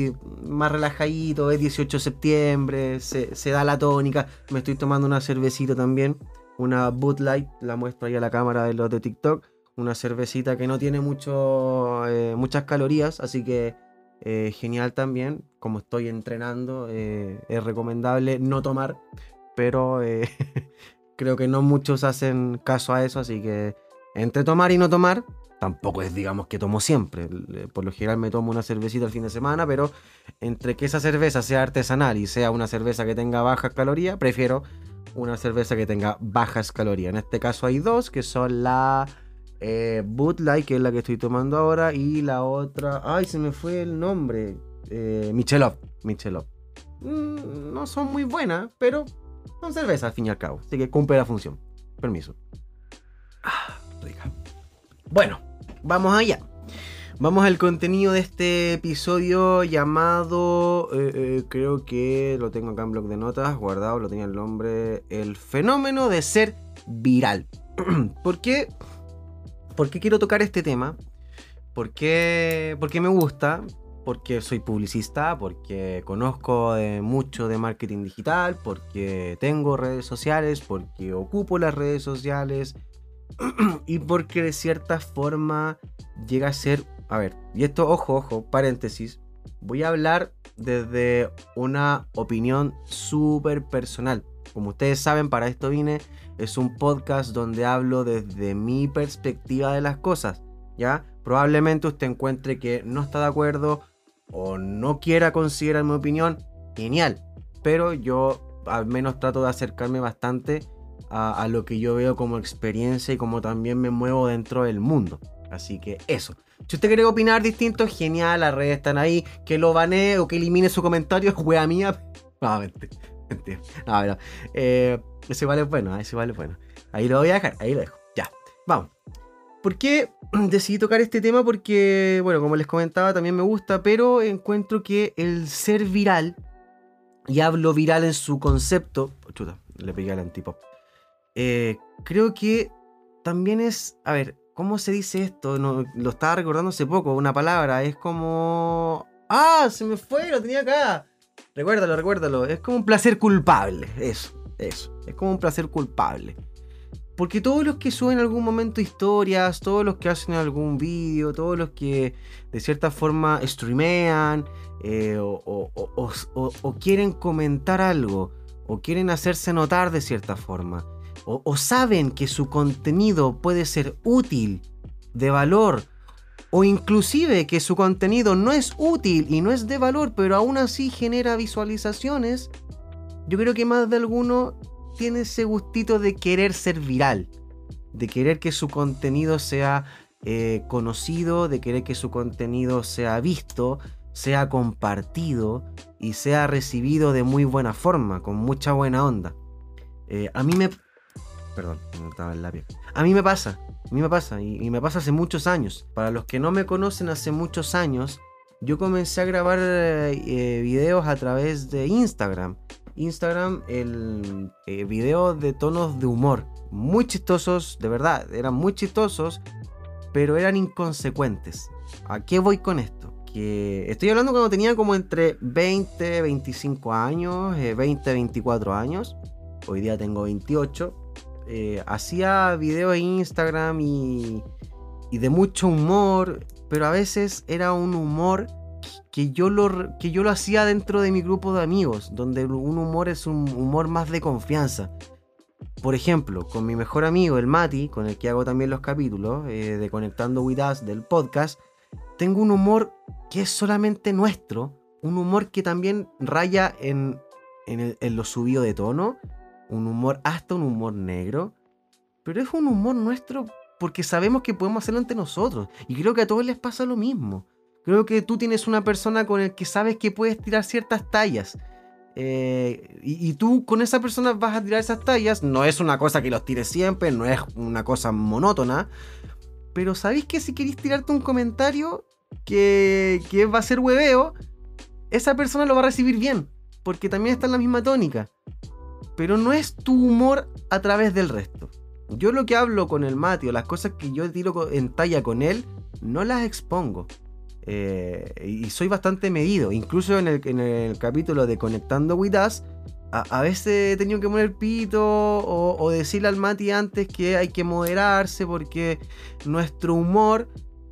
más relajadito, es 18 de septiembre, se, se da la tónica. Me estoy tomando una cervecita también una Bud Light, la muestro ahí a la cámara de los de TikTok, una cervecita que no tiene mucho, eh, muchas calorías, así que eh, genial también, como estoy entrenando, eh, es recomendable no tomar, pero creo que no muchos hacen caso a eso, así que entre tomar y no tomar, tampoco es digamos que tomo siempre, por lo general me tomo una cervecita el fin de semana, pero entre que esa cerveza sea artesanal y sea una cerveza que tenga bajas calorías, prefiero una cerveza que tenga bajas calorías. En este caso hay dos, que son la eh, Bud Light, que es la que estoy tomando ahora, y la otra, ay, se me fue el nombre, eh, Michelov. Michelov. Mm, no son muy buenas, pero son cervezas al fin y al cabo, así que cumple la función. Permiso. Ah, rica. Bueno, vamos allá. Vamos al contenido de este episodio llamado, eh, eh, creo que lo tengo acá en blog de notas, guardado, lo tenía el nombre, el fenómeno de ser viral. ¿Por qué? ¿Por qué quiero tocar este tema? ¿Por qué? Porque me gusta, porque soy publicista, porque conozco mucho de marketing digital, porque tengo redes sociales, porque ocupo las redes sociales y porque de cierta forma llega a ser a ver, y esto, ojo, ojo, paréntesis, voy a hablar desde una opinión súper personal. Como ustedes saben, para esto vine, es un podcast donde hablo desde mi perspectiva de las cosas, ¿ya? Probablemente usted encuentre que no está de acuerdo o no quiera considerar mi opinión, genial. Pero yo al menos trato de acercarme bastante a, lo que yo veo como experiencia y como también me muevo dentro del mundo. Así que eso. Si usted quiere opinar distinto, genial, las redes están ahí. Que lo banee o que elimine su comentario, wea mía. No, mentira. No, no. Eh, ese vale bueno, ese vale bueno. Ahí lo voy a dejar, ahí lo dejo. Ya, vamos. ¿Por qué decidí tocar este tema? Porque, bueno, como les comentaba, también me gusta, pero encuentro que el ser viral, y hablo viral en su concepto, chuta, le pegué al antipop, eh, creo que también es, a ver, ¿Cómo se dice esto? No, lo estaba recordando hace poco, una palabra. Es como. ¡Ah! Se me fue, lo tenía acá. Recuérdalo, recuérdalo. Es como un placer culpable. Eso, eso. Es como un placer culpable. Porque todos los que suben en algún momento historias, todos los que hacen algún vídeo, todos los que de cierta forma streamean eh, o quieren comentar algo, o quieren hacerse notar de cierta forma, o, saben que su contenido puede ser útil, de valor, o inclusive que su contenido no es útil y no es de valor, pero aún así genera visualizaciones, yo creo que más de alguno tiene ese gustito de querer ser viral, de querer que su contenido sea eh, conocido, de querer que su contenido sea visto, sea compartido y sea recibido de muy buena forma, con mucha buena onda. Eh, a mí me, Perdón, estaba el lápiz. A mí me pasa, a mí me pasa, y, me pasa hace muchos años. Para los que no me conocen hace muchos años, yo comencé a grabar eh, videos a través de Instagram. Instagram, el eh, de tonos de humor. Muy chistosos, de verdad, eran muy chistosos, pero eran inconsecuentes. ¿A qué voy con esto? Que estoy hablando cuando tenía como entre 20, 25 años, 20, eh, 24 años. Hoy día tengo 28 eh, hacía videos en Instagram y, de mucho humor, pero a veces era un humor que yo, lo, que yo lo hacía dentro de mi grupo de amigos, donde un humor es un humor más de confianza. Por ejemplo, con mi mejor amigo, el Mati, con el que hago también los capítulos eh, de Conectando With Us del podcast, tengo un humor que es solamente nuestro, un humor que también raya en, en, en lo subido de tono, un humor, hasta un humor negro, pero es un humor nuestro porque sabemos que podemos hacerlo ante nosotros. Y creo que a todos les pasa lo mismo. Creo que tú tienes una persona con el que sabes que puedes tirar ciertas tallas. Eh, y, tú con esa persona vas a tirar esas tallas. No es una cosa que los tires siempre, no es una cosa monótona. Pero sabéis que si queréis tirarte un comentario que, que va a ser hueveo, esa persona lo va a recibir bien. Porque también está en la misma tónica pero no es tu humor a través del resto. Yo lo que hablo con el Mati o las cosas que yo tiro en talla con él, no las expongo. Eh, y soy bastante medido. Incluso en el, capítulo de Conectando With Us, a, veces he tenido que poner pito o, decirle al Mati antes que hay que moderarse porque nuestro humor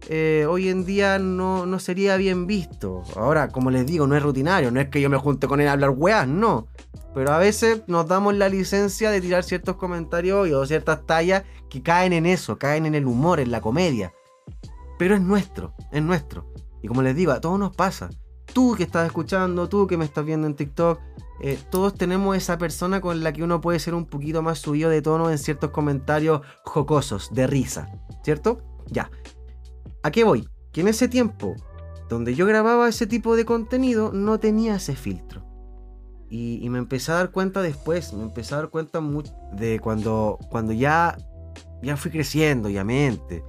eh, hoy en día no, no, sería bien visto. Ahora, como les digo, no es rutinario, no es que yo me junte con él a hablar weas, no. Pero a veces nos damos la licencia de tirar ciertos comentarios o ciertas tallas que caen en eso, caen en el humor, en la comedia. Pero es nuestro, es nuestro. Y como les digo, a todos nos pasa. Tú que estás escuchando, tú que me estás viendo en TikTok, eh, todos tenemos esa persona con la que uno puede ser un poquito más subido de tono en ciertos comentarios jocosos, de risa, ¿cierto? Ya. ¿A qué voy? Que en ese tiempo, donde yo grababa ese tipo de contenido, no tenía ese filtro. Y, me empecé a dar cuenta después, me empecé a dar cuenta de cuando, cuando ya, ya fui creciendo, ya mente.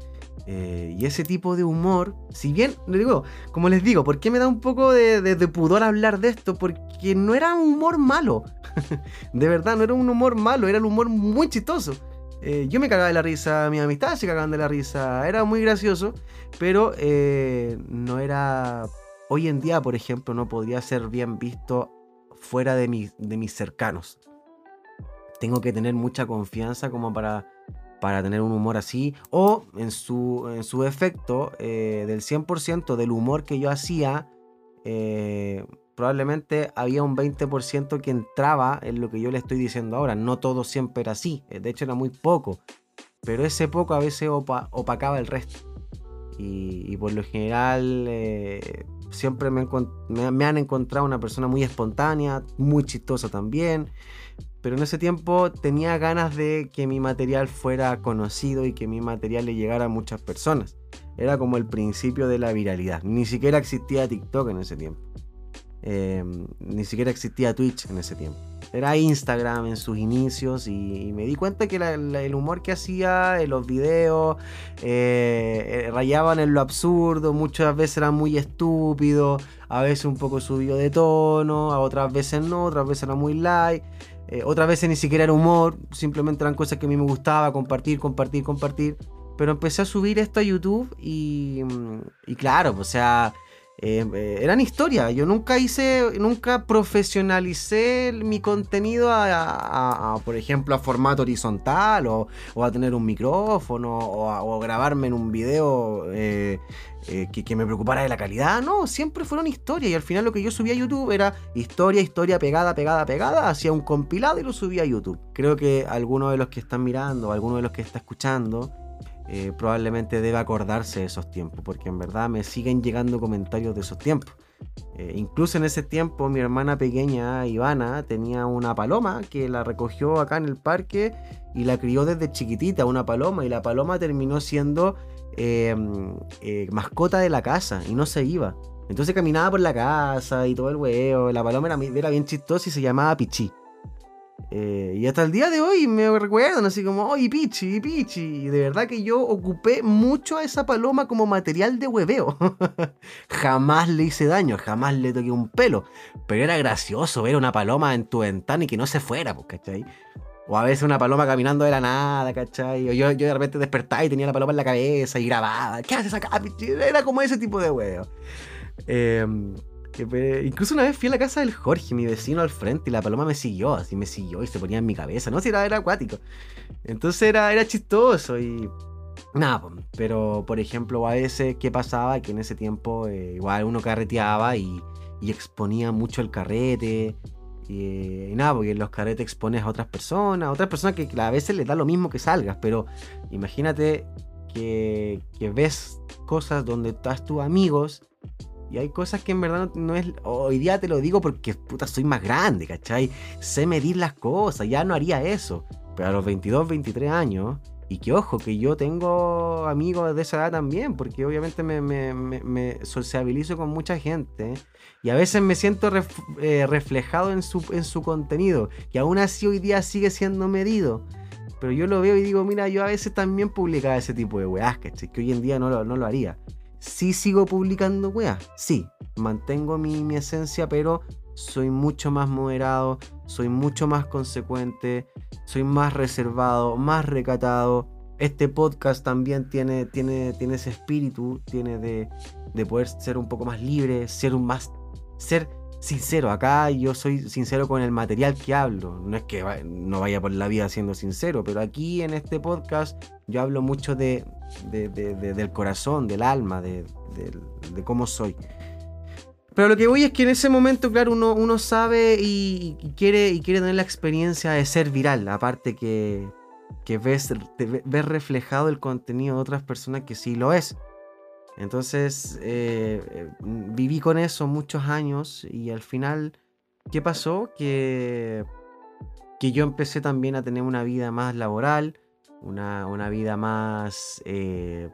Eh, y ese tipo de humor, si bien, digo, como les digo, ¿por qué me da un poco de, pudor hablar de esto? Porque no era un humor malo. de verdad, no era un humor malo, era un humor muy chistoso. Eh, yo me cagaba de la risa, mis amistades se cagaban de la risa, era muy gracioso, pero eh, no era... Hoy en día, por ejemplo, no podría ser bien visto fuera de, de mis cercanos. Tengo que tener mucha confianza como para para tener un humor así, o en su, en su efecto, eh, del 100% del humor que yo hacía, eh, probablemente había un 20% que entraba en lo que yo le estoy diciendo ahora. No todo siempre era así, eh, de hecho era muy poco, pero ese poco a veces opacaba el resto. Y, por lo general siempre me, me, han encontrado una persona muy espontánea, muy chistosa también. Pero en ese tiempo tenía ganas de que mi material fuera conocido y que mi material le llegara a muchas personas. Era como el principio de la viralidad. Ni siquiera existía TikTok en ese tiempo. Em, ni siquiera existía Twitch en ese tiempo. Era Instagram en sus inicios y, me di cuenta que el humor que hacía, en los videos, eh, eh, rayaban en lo absurdo, muchas veces eran muy estúpidos, a veces un poco subido de tono, a otras veces no, otras veces era muy light. Eh, otras veces ni siquiera era humor, simplemente eran cosas que a mí me gustaba, compartir, compartir, compartir. Pero empecé a subir esto a YouTube y, y claro, o sea, eh, eh, eran historias. Yo nunca hice, nunca profesionalicé mi contenido a, por ejemplo, a formato horizontal o, a tener un micrófono o a, grabarme en un video eh, que, me preocupara de la calidad. No, siempre fueron historias y al final lo que yo subía a YouTube era historia, historia pegada, pegada, pegada, hacía un compilado y lo subía a YouTube. Creo que alguno de los que están mirando, alguno de los que está escuchando, eh, probablemente debe acordarse de esos tiempos, porque en verdad me siguen llegando comentarios de esos tiempos. Eh, incluso en ese tiempo mi hermana pequeña, Ivana, tenía una paloma que la recogió acá en el parque y la crió desde chiquitita, una paloma, y la paloma terminó siendo eh, mascota de la casa y no se iba. Entonces caminaba por la casa y todo el huevo. La paloma era, era bien chistosa y se llamaba Pichi. Eh, y hasta el día de hoy me recuerdan así como, oye, Pichi, Pichi. Y de verdad que yo ocupé mucho a esa paloma como material de hueveo. jamás le hice daño, jamás le toqué un pelo. Pero era gracioso ver una paloma en tu ventana y que no se fuera, pues, ¿cachai? O a veces una paloma caminando de la nada, ¿cachai? O yo, yo de repente despertaba y tenía la paloma en la cabeza y grababa. ¿Qué haces acá, Pichi? Era como ese tipo de hueveo. Eh, incluso una vez fui a la casa del Jorge, mi vecino al frente, y la paloma me siguió, así me siguió y se ponía en mi cabeza. No, si era, era acuático. Entonces era, era chistoso y. Nada, pero por ejemplo, a veces, ¿qué pasaba? Que en ese tiempo eh, igual uno carreteaba y, exponía mucho el carrete. Y, nada, porque los carretes expones a otras personas, a otras personas que a veces les da lo mismo que salgas, pero imagínate que, que ves cosas donde estás tus amigos y hay cosas que en verdad no, es. Hoy día te lo digo porque, puta, soy más grande, ¿cachai? Sé medir las cosas, ya no haría eso. Pero a los 22, 23 años, y que ojo, que yo tengo amigos de esa edad también, porque obviamente me, sociabilizo con mucha gente. Y a veces me siento eh, reflejado en su, en su contenido, que aún así hoy día sigue siendo medido. Pero yo lo veo y digo, mira, yo a veces también publicaba ese tipo de weas, ¿cachai? Que hoy en día no no lo haría. Sí sigo publicando weas, sí, mantengo mi, esencia, pero soy mucho más moderado, soy mucho más consecuente, soy más reservado, más recatado. Este podcast también tiene, tiene, tiene ese espíritu, tiene de, de poder ser un poco más libre, ser un más. ser sincero. Acá yo soy sincero con el material que hablo. No es que no vaya por la vida siendo sincero, pero aquí en este podcast yo hablo mucho de, del corazón, del alma, de, cómo soy. Pero lo que voy es que en ese momento, claro, uno, uno sabe y, quiere, y quiere tener la experiencia de ser viral. Aparte que, que ves, ves reflejado el contenido de otras personas que sí lo es. Entonces eh, eh, viví con eso muchos años y al final, ¿qué pasó? Que, que yo empecé también a tener una vida más laboral, una, vida más, eh,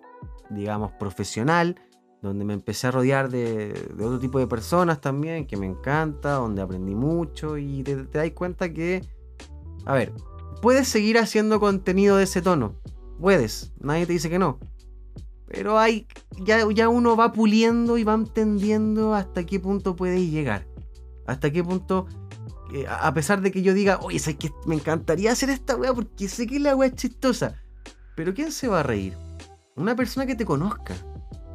digamos, profesional, donde me empecé a rodear de, otro tipo de personas también, que me encanta, donde aprendí mucho y te, te das cuenta que, a ver, puedes seguir haciendo contenido de ese tono, puedes, nadie te dice que no Pero hay, ya, ya uno va puliendo y va entendiendo hasta qué punto puede llegar. Hasta qué punto, a pesar de que yo diga, oye, sé que me encantaría hacer esta weá porque sé que la weá es chistosa. Pero ¿quién se va a reír? Una persona que te conozca.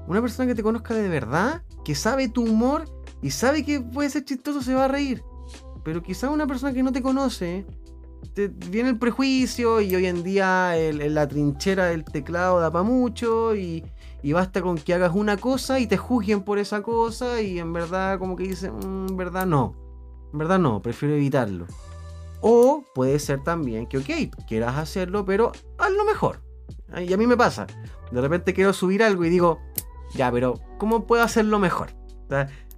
Una persona que te conozca de verdad, que sabe tu humor y sabe que puede ser chistoso, se va a reír. Pero quizá una persona que no te conoce, te viene el prejuicio y hoy en día en la trinchera del teclado da para mucho y, basta con que hagas una cosa y te juzguen por esa cosa y en verdad como que dicen, mm, en verdad no, en verdad no, prefiero evitarlo. O puede ser también que, ok, quieras hacerlo, pero hazlo mejor. Y a mí me pasa. De repente quiero subir algo y digo, ya, pero ¿cómo puedo hacerlo mejor?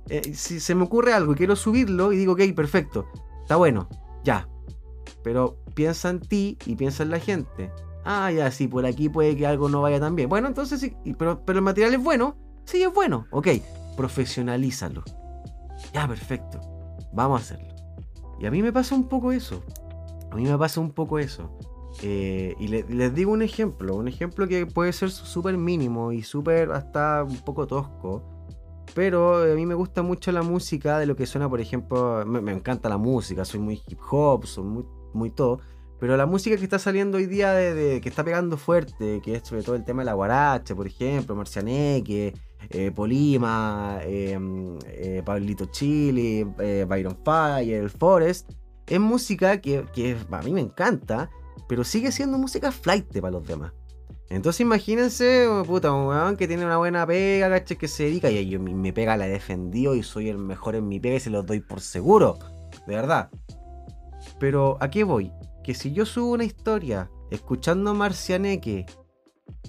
Eh, si se me ocurre algo y quiero subirlo y digo, ok, perfecto, está bueno, ya. Pero piensa en ti y piensa en la gente. Ah, ya, sí, por aquí puede que algo no vaya tan bien. Bueno, entonces sí, pero, pero el material es bueno. Sí, es bueno. Ok, profesionalízalo. Ya, perfecto. Vamos a hacerlo. Y a mí me pasa un poco eso. A mí me pasa un poco eso. Eh, y les digo un ejemplo, un ejemplo que puede ser súper mínimo y súper hasta un poco tosco, pero a mí me gusta mucho la música de lo que suena, por ejemplo, me, encanta la música, soy muy hip hop, soy muy, muy todo. Pero la música que está saliendo hoy día, de, que está pegando fuerte, que es sobre todo el tema de la guaracha, por ejemplo, Marcianeque, eh, Polima, em, eh, Pablito Chili, eh, Byron Fire, el Forest, es música que, a mí me encanta, pero sigue siendo música flight para los demás. Entonces imagínense, puta, un weón que tiene una buena pega, ¿cachai? Que se dedica y yo mi pega la he defendido y soy el mejor en mi pega y se los doy por seguro. De verdad. Pero ¿a qué voy? Que si yo subo una historia escuchando Marcianeque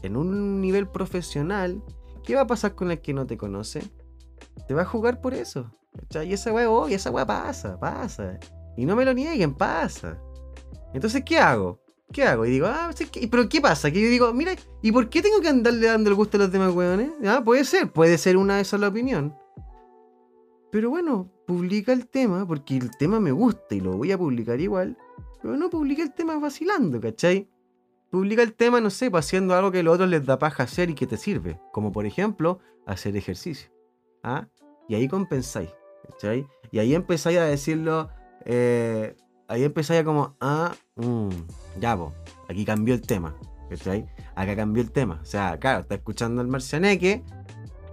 en un nivel profesional, ¿qué va a pasar con el que no te conoce? Te va a jugar por eso. Y esa weá, oh, esa weá pasa, pasa. Y no me lo nieguen, pasa. Entonces, ¿qué hago? ¿qué hago? Y digo, ah, pero ¿qué pasa? Que yo digo, mira, ¿y por qué tengo que andarle dando el gusto a los demás weones? Ah, puede ser, puede ser una de esas la opinión. Pero bueno, publica el tema, porque el tema me gusta y lo voy a publicar igual. Pero no publica el tema vacilando, ¿cachai? Publica el tema, no sé, pues, haciendo algo que a los otros les da paja hacer y que te sirve. Como por ejemplo, hacer ejercicio. ¿Ah? Y ahí compensáis, ¿cachai? Y ahí empezáis a decirlo, eh, ahí empezáis como, ah, mmm, ya, po, aquí cambió el tema. ¿Cachai? Acá cambió el tema. O sea, claro, está escuchando al marcianeque,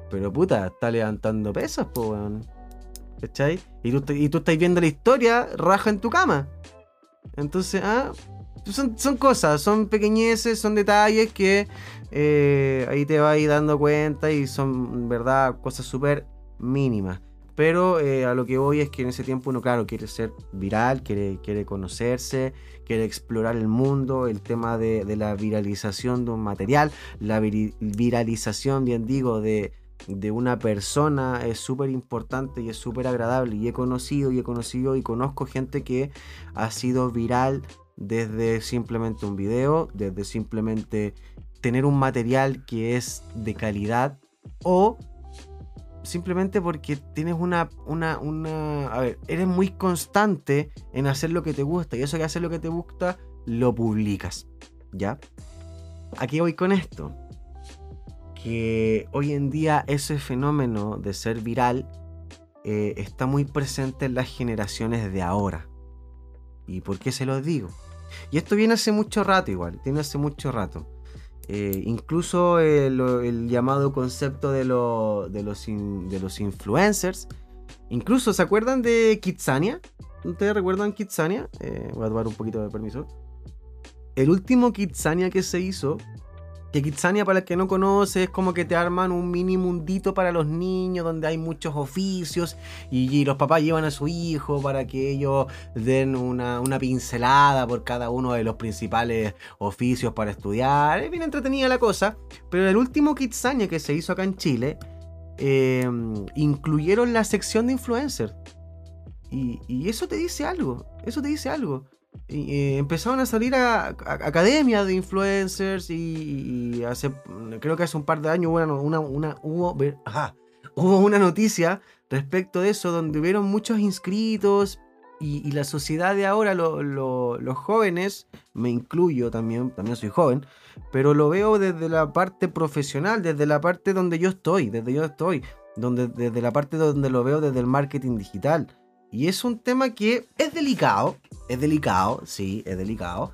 pero puta, está levantando pesas, po, weón. ¿Cachai? Y tú, y tú estás viendo la historia, raja en tu cama. Entonces, ah, son, son cosas, son pequeñeces, son detalles que eh, ahí te vas dando cuenta y son, verdad, cosas súper mínimas. Pero eh, a lo que voy es que en ese tiempo uno, claro, quiere ser viral, quiere, quiere conocerse, quiere explorar el mundo, el tema de, la viralización de un material, la viralización, bien digo, de, de una persona es súper importante y es súper agradable. Y he conocido y he conocido y conozco gente que ha sido viral desde simplemente un video, desde simplemente tener un material que es de calidad o simplemente porque tienes una, una, una, a ver, eres muy constante en hacer lo que te gusta y eso que hacer lo que te gusta, lo publicas, ¿ya? Aquí voy con esto, que hoy en día ese fenómeno de ser viral eh, está muy presente en las generaciones de ahora. ¿Y por qué se lo digo? Y esto viene hace mucho rato igual, tiene hace mucho rato. Eh, incluso el, llamado concepto de, los, de los influencers. Incluso, ¿se acuerdan de Kitsania? ¿Ustedes recuerdan Kitsania? Eh, voy a tomar un poquito de permiso. El último Kitsania que se hizo que Kitsania, para el que no conoce, es como que te arman un mini mundito para los niños donde hay muchos oficios y, los papás llevan a su hijo para que ellos den una, pincelada por cada uno de los principales oficios para estudiar. Es bien entretenida la cosa, pero el último Kitsania que se hizo acá en Chile em, incluyeron la sección de influencers. y eso te dice algo, eso te dice algo. Eh, empezaron a salir a, academias de influencers y, hace, creo que hace un par de años hubo una, una, hubo, hubo una noticia respecto de eso donde hubieron muchos inscritos y, la sociedad de ahora, los jóvenes, me incluyo también, también soy joven, pero lo veo desde la parte profesional, desde la parte donde yo estoy, desde yo estoy, donde, desde la parte donde lo veo desde el marketing digital. Y es un tema que es delicado, es delicado, sí, es delicado.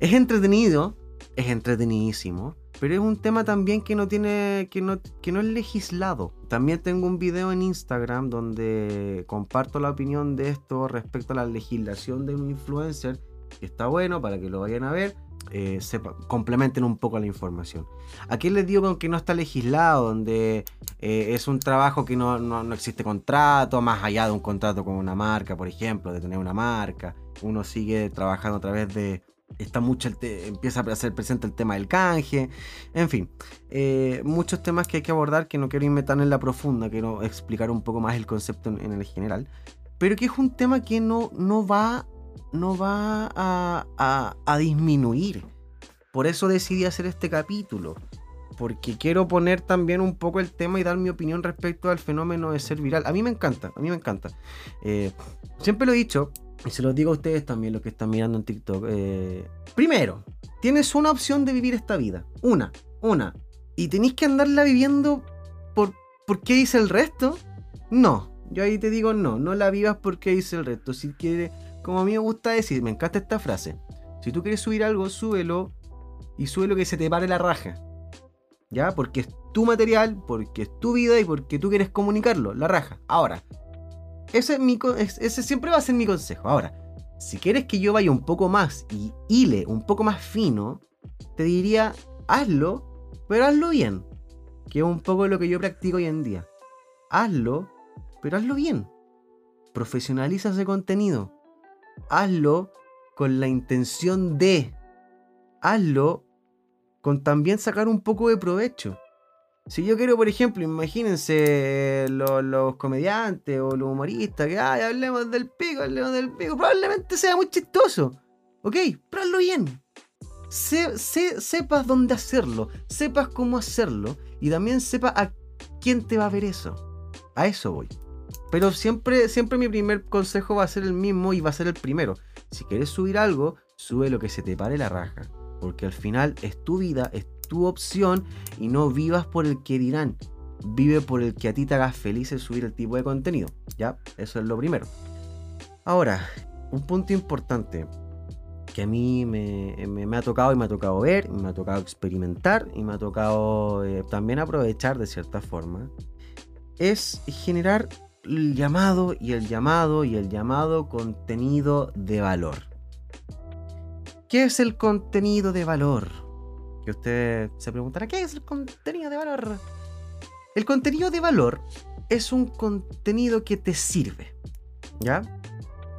Es entretenido, es entretenidísimo, pero es un tema también que no tiene, que no, que no es legislado. También tengo un video en Instagram donde comparto la opinión de esto respecto a la legislación de un influencer, que está bueno para que lo vayan a ver. Eh, complementen un poco la información. Aquí les digo que no está legislado, donde eh, es un trabajo que no, no, no, existe contrato, más allá de un contrato con una marca, por ejemplo, de tener una marca. Uno sigue trabajando a través de, está mucho el empieza a ser presente el tema del canje, en fin, eh, muchos temas que hay que abordar que no quiero irme tan en la profunda, quiero explicar un poco más el concepto en, el general, pero que es un tema que no, no va, no va a, a, disminuir. Por eso decidí hacer este capítulo, porque quiero poner también un poco el tema y dar mi opinión respecto al fenómeno de ser viral. A mí me encanta, a mí me encanta. Eh, siempre lo he dicho, y se los digo a ustedes también, los que están mirando en TikTok. Eh, primero, tienes una opción de vivir esta vida. Una, una. Y tenéis que andarla viviendo por, por qué dice el resto. No, yo ahí te digo no, no la vivas porque dice el resto. Si quieres, como a mí me gusta decir, me encanta esta frase. Si tú quieres subir algo, súbelo y súbelo que se te pare la raja. ¿Ya? Porque es tu material, porque es tu vida y porque tú quieres comunicarlo, la raja. Ahora, ese, ese siempre va a ser mi consejo. Ahora, si quieres que yo vaya un poco más y hile un poco más fino, te diría, hazlo, pero hazlo bien. Que es un poco lo que yo practico hoy en día. Hazlo, pero hazlo bien. Profesionaliza ese contenido. Hazlo con la intención de. Hazlo con también sacar un poco de provecho. Si yo quiero, por ejemplo, imagínense los, comediantes o los humoristas que ay, hablemos del pico, hablemos del pico, probablemente sea muy chistoso. ¿Ok? Pero hazlo bien. sepas dónde hacerlo, sepas cómo hacerlo y también sepas a quién te va a ver eso. A eso voy. Pero siempre, siempre mi primer consejo va a ser el mismo y va a ser el primero. Si quieres subir algo, sube lo que se te pare la raja. Porque al final es tu vida, es tu opción y no vivas por el que dirán. Vive por el que a ti te hagas feliz el subir el tipo de contenido. ¿Ya? Eso es lo primero. Ahora, un punto importante que a mí me, ha tocado y me ha tocado ver, me ha tocado experimentar y me ha tocado eh, también aprovechar de cierta forma, es generar el llamado y el llamado y el llamado contenido de valor. ¿Qué es el contenido de valor? que usted se preguntará, ¿qué es el contenido de valor? El contenido de valor es un contenido que te sirve, ¿ya?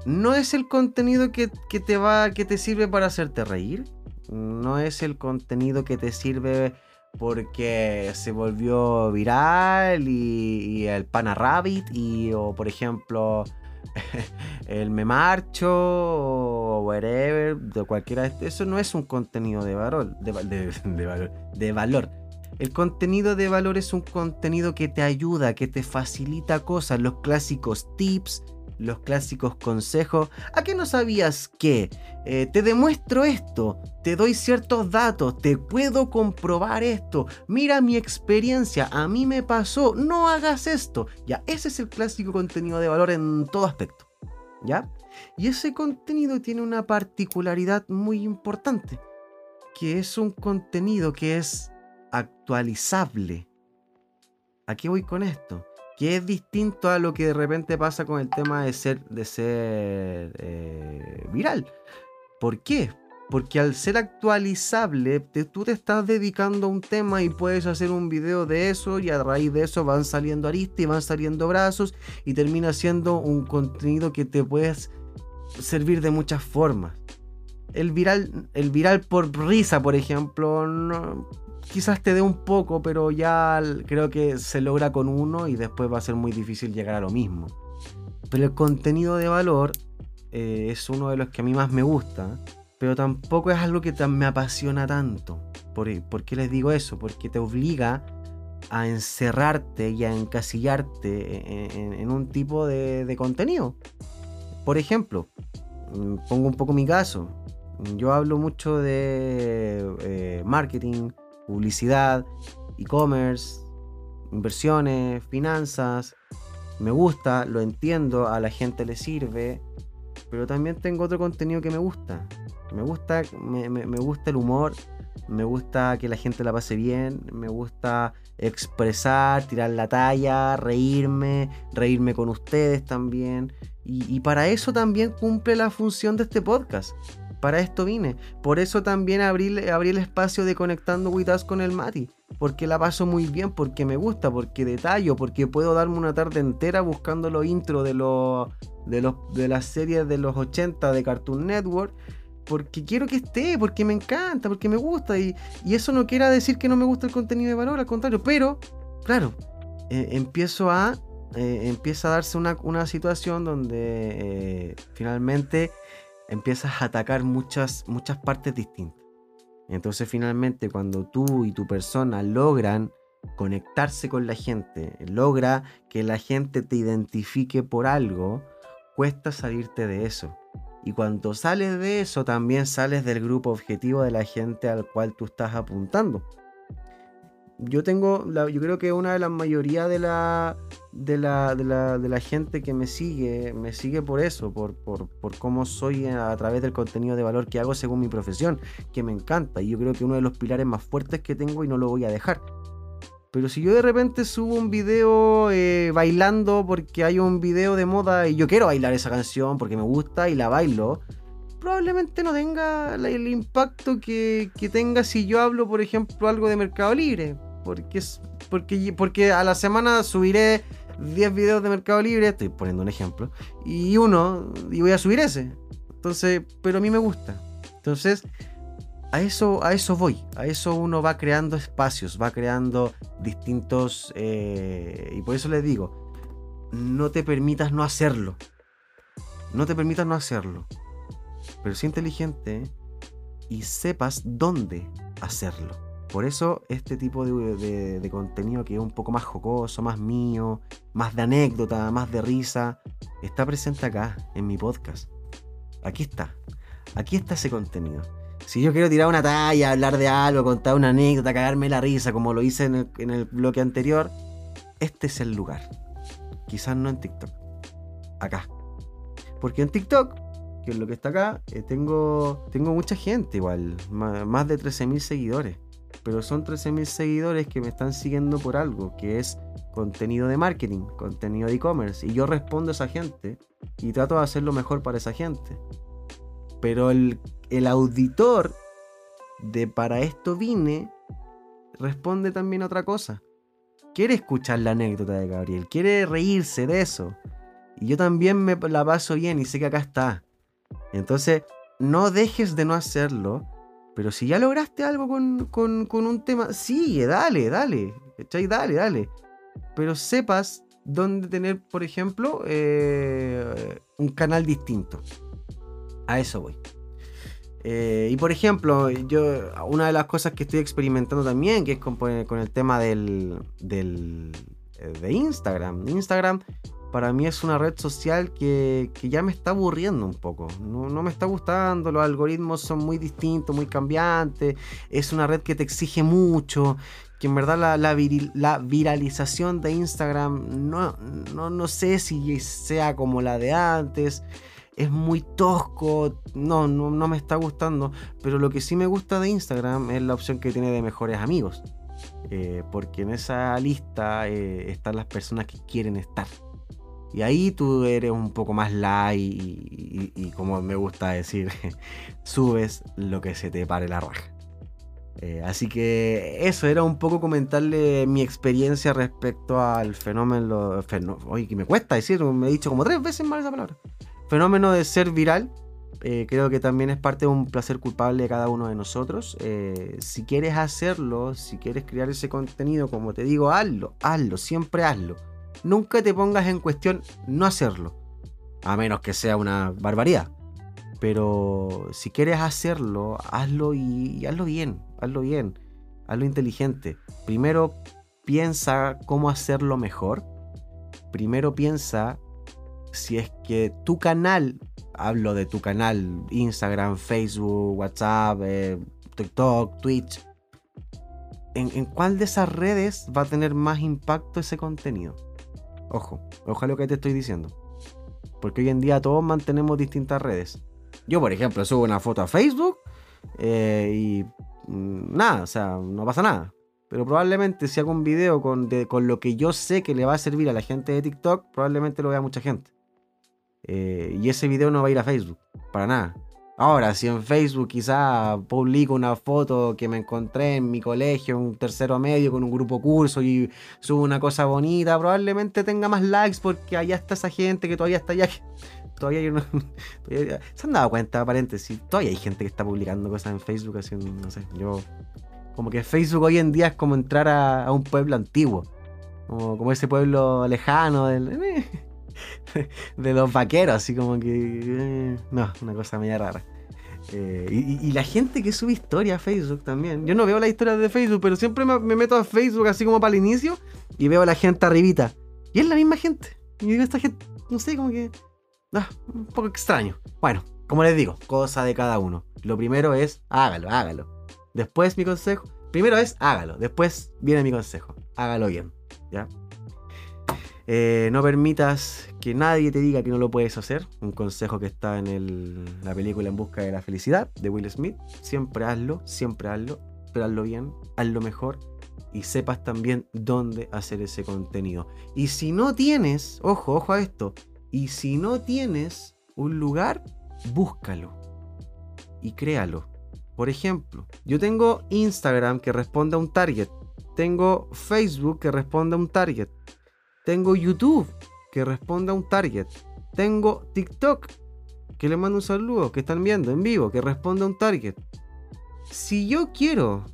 No es el contenido que, te va, que te sirve para hacerte reír. No es el contenido que te sirve porque se volvió viral y, el Pana Rabbit y o por ejemplo el me marcho o whatever, de cualquiera de estos, eso no es un contenido de, valor, de valor. El contenido de valor es un contenido que te ayuda, que te facilita cosas, los clásicos tips, los clásicos consejos. ¿A qué no sabías que? Eh, te demuestro esto, te doy ciertos datos, te puedo comprobar esto. Mira mi experiencia, a mí me pasó, no hagas esto. Ya, ese es el clásico contenido de valor en todo aspecto. ¿Ya? Y ese contenido tiene una particularidad muy importante, que es un contenido que es actualizable. ¿A qué voy con esto? Que es distinto a lo que de repente pasa con el tema de ser, de ser eh, viral. ¿Por qué? Porque al ser actualizable, tú te estás dedicando a un tema y puedes hacer un video de eso y a raíz de eso van saliendo aristas y van saliendo brazos y termina siendo un contenido que te puedes servir de muchas formas. El viral, el viral por risa, por ejemplo, no, quizás te dé un poco, pero ya creo que se logra con uno y después va a ser muy difícil llegar a lo mismo. Pero el contenido de valor eh, es uno de los que a mí más me gusta, pero tampoco es algo que me apasiona tanto. ¿Por, ¿Por, qué les digo eso? Porque te obliga a encerrarte y a encasillarte en, un tipo de, contenido. por ejemplo, mm, pongo un poco mi caso. Yo hablo mucho de eh, marketing, publicidad, e-commerce, inversiones, finanzas. Me gusta, lo entiendo, a la gente le sirve, pero también tengo otro contenido que me gusta. Me gusta, me, me gusta el humor, me gusta que la gente la pase bien, me gusta expresar, tirar la talla, reírme, reírme con ustedes también. Y, para eso también cumple la función de este podcast. Para esto vine. Por eso también abrí, el espacio de Conectando With con el Mati. Porque la paso muy bien, porque me gusta, porque detallo, porque puedo darme una tarde entera buscando los intros de, los, de, las series de los 80 de Cartoon Network porque quiero que esté, porque me encanta, porque me gusta. Y, eso no quiere decir que no me gusta el contenido de valor, al contrario. Pero, claro, eh, empiezo a. Eh, empieza a darse una, situación donde eh, finalmente empiezas a atacar muchas, muchas partes distintas. Entonces, finalmente, cuando tú y tu persona logran conectarse con la gente, logra que la gente te identifique por algo, cuesta salirte de eso. Y cuando sales de eso, también sales del grupo objetivo de la gente al cual tú estás apuntando. Yo tengo, yo creo que una de las mayoría de la, de la, de la, gente que me sigue, me sigue por eso, por, por, por, cómo soy a través del contenido de valor que hago según mi profesión, que me encanta. Y yo creo que uno de los pilares más fuertes que tengo y no lo voy a dejar. Pero si yo de repente subo un video eh, bailando porque hay un video de moda y yo quiero bailar esa canción porque me gusta y la bailo, probablemente no tenga el impacto que, tenga si yo hablo, por ejemplo, algo de Mercado Libre. Porque, porque, porque a la semana subiré 10 videos de Mercado Libre, estoy poniendo un ejemplo, y uno, y voy a subir ese. Entonces, pero a mí me gusta. Entonces, a eso, a eso voy, a eso uno va creando espacios, va creando distintos... Eh, y por eso les digo, no te permitas no hacerlo. No te permitas no hacerlo. Pero sé inteligente y sepas dónde hacerlo. Por eso este tipo de, contenido que es un poco más jocoso, más mío, más de anécdota, más de risa, está presente acá, en mi podcast. Aquí está. Aquí está ese contenido. Si yo quiero tirar una talla, hablar de algo, contar una anécdota, cagarme la risa, como lo hice en el, bloque anterior, este es el lugar. Quizás no en TikTok. Acá. Porque en TikTok, que es lo que está acá, eh, tengo, tengo mucha gente igual. Más, de 13.000 seguidores. Pero son 13.000 seguidores que me están siguiendo por algo, que es contenido de marketing, contenido de e-commerce. Y yo respondo a esa gente y trato de hacer lo mejor para esa gente. Pero el, auditor de para esto vine responde también otra cosa. Quiere escuchar la anécdota de Gabriel, quiere reírse de eso. Y yo también me la paso bien y sé que acá está. Entonces, no dejes de no hacerlo. Pero si ya lograste algo con, un tema, sigue, dale, dale. Dale, dale. Pero sepas dónde tener, por ejemplo, eh, un canal distinto. A eso voy. Eh, y por ejemplo, yo una de las cosas que estoy experimentando también, que es con, el tema del, del, eh, de Instagram. Instagram para mí es una red social que, ya me está aburriendo un poco. No, me está gustando, los algoritmos son muy distintos, muy cambiantes. Es una red que te exige mucho. Que en verdad la, la, viralización de Instagram no, no, no sé si sea como la de antes es muy tosco, no, no, me está gustando, pero lo que sí me gusta de Instagram es la opción que tiene de mejores amigos, eh, porque en esa lista eh, están las personas que quieren estar. Y ahí tú eres un poco más light y, como me gusta decir, subes lo que se te pare la raja. Eh, así que eso era un poco comentarle mi experiencia respecto al fenómeno. oye, que me cuesta decir, me he dicho como tres veces mal esa palabra fenómeno de ser viral, eh, creo que también es parte de un placer culpable de cada uno de nosotros. Eh, si quieres hacerlo, si quieres crear ese contenido, como te digo, hazlo, hazlo, siempre hazlo. Nunca te pongas en cuestión no hacerlo, a menos que sea una barbaridad. Pero si quieres hacerlo, hazlo y hazlo bien, hazlo bien, hazlo inteligente. Primero piensa cómo hacerlo mejor. Primero piensa si es que tu canal, hablo de tu canal, Instagram, Facebook, WhatsApp, eh, TikTok, Twitch, ¿en, cuál de esas redes va a tener más impacto ese contenido? Ojo, a lo que te estoy diciendo. Porque hoy en día todos mantenemos distintas redes. Yo, por ejemplo, subo una foto a Facebook eh, y mm, nada, o sea, no pasa nada. Pero probablemente si hago un video con, con, lo que yo sé que le va a servir a la gente de TikTok, probablemente lo vea mucha gente. Eh, y ese video no va a ir a Facebook, para nada. Ahora, si en Facebook quizá publico una foto que me encontré en mi colegio, un tercero medio con un grupo curso y subo una cosa bonita, probablemente tenga más likes porque allá está esa gente que todavía está allá. Todavía hay ¿Se han dado cuenta, paréntesis? Todavía hay gente que está publicando cosas en Facebook haciendo, no sé, yo... Como que Facebook hoy en día es como entrar a, un pueblo antiguo. Como, ese pueblo lejano del... de los vaqueros, así como que. Eh, no, una cosa media rara. Eh, y, la gente que sube historia a Facebook también. Yo no veo las historias de Facebook, pero siempre me, meto a Facebook así como para el inicio y veo la gente arribita. Y es la misma gente. Y digo, esta gente, no sé, como que. Ah, un poco extraño. Bueno, como les digo, cosa de cada uno. Lo primero es hágalo, hágalo. Después mi consejo. Primero es hágalo. Después viene mi consejo. Hágalo bien. ¿Ya? Eh, no permitas que nadie te diga que no lo puedes hacer. Un consejo que está en la película En Busca de la Felicidad de Will Smith. Siempre hazlo, siempre hazlo, pero hazlo bien, hazlo mejor y sepas también dónde hacer ese contenido. Y si no tienes, ojo, ojo a esto, y si no tienes un lugar, búscalo y créalo. Por ejemplo, yo tengo Instagram que responde a un target, tengo Facebook que responde a un target, tengo YouTube que responde a un target. Tengo TikTok que le mando un saludo, que están viendo en vivo, que responde a un target. Si yo quiero,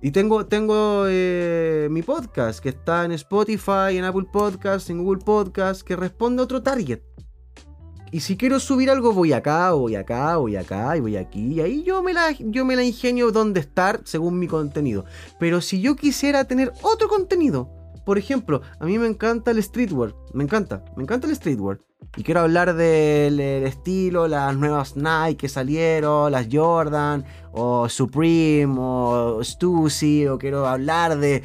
y tengo, tengo eh, mi podcast que está en Spotify, en Apple Podcasts, en Google Podcasts, que responde a otro target. Y si quiero subir algo, voy acá, voy acá, voy acá y voy aquí. Y ahí yo me la, yo me la ingenio dónde estar según mi contenido. Pero si yo quisiera tener otro contenido por ejemplo, a mí me encanta el streetwear, me encanta, me encanta el streetwear. Y quiero hablar del estilo, las nuevas Nike que salieron, las Jordan, o Supreme, o Stussy, o quiero hablar de,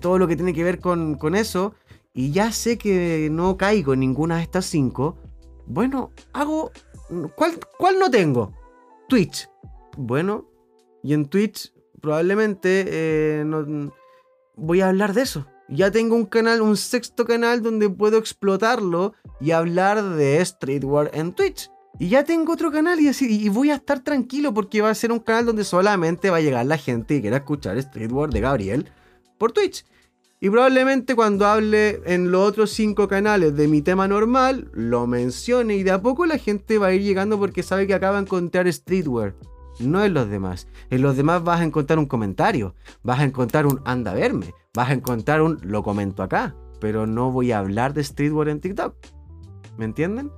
todo lo que tiene que ver con, eso. Y ya sé que no caigo en ninguna de estas cinco. Bueno, hago... ¿Cuál, cuál no tengo? Twitch. Bueno, y en Twitch probablemente eh, no, voy a hablar de eso ya tengo un canal, un sexto canal donde puedo explotarlo y hablar de streetwear en Twitch. Y ya tengo otro canal y, así, y voy a estar tranquilo porque va a ser un canal donde solamente va a llegar la gente que quiera escuchar streetwear de Gabriel por Twitch. Y probablemente cuando hable en los otros cinco canales de mi tema normal, lo mencione y de a poco la gente va a ir llegando porque sabe que acaba de encontrar streetwear. No en los demás. En los demás vas a encontrar un comentario, vas a encontrar un anda a verme, vas a encontrar un lo comento acá, pero no voy a hablar de streetwear en TikTok. ¿Me entienden?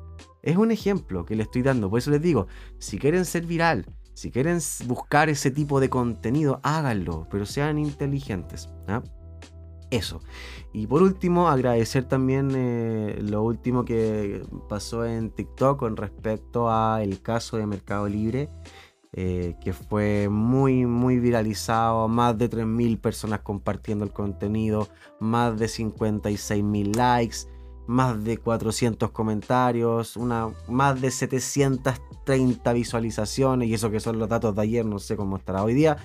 Es un ejemplo que le estoy dando. Por eso les digo, si quieren ser viral, si quieren buscar ese tipo de contenido, háganlo, pero sean inteligentes. ¿ah? Eso. Y por último, agradecer también eh, lo último que pasó en TikTok con respecto al caso de Mercado Libre. Eh, que fue muy, muy viralizado, más de 3.000 personas compartiendo el contenido, más de 56.000 likes, más de 400 comentarios, más de 730 visualizaciones, y eso que son los datos de ayer, no sé cómo estará hoy día,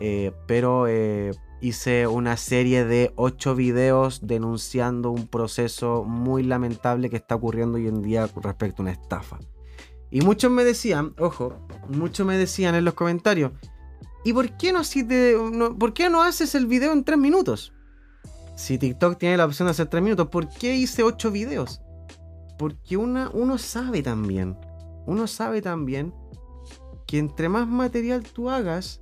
eh, pero eh, hice una serie de 8 videos denunciando un proceso muy lamentable que está ocurriendo hoy en día respecto a una estafa. Y muchos me decían, ojo, muchos me decían en los comentarios, ¿y por qué no, si te, por qué no haces el video en 3 minutos? Si TikTok tiene la opción de hacer 3 minutos, ¿por qué hice 8 videos? Porque una, uno sabe también, uno sabe también que entre más material tú hagas,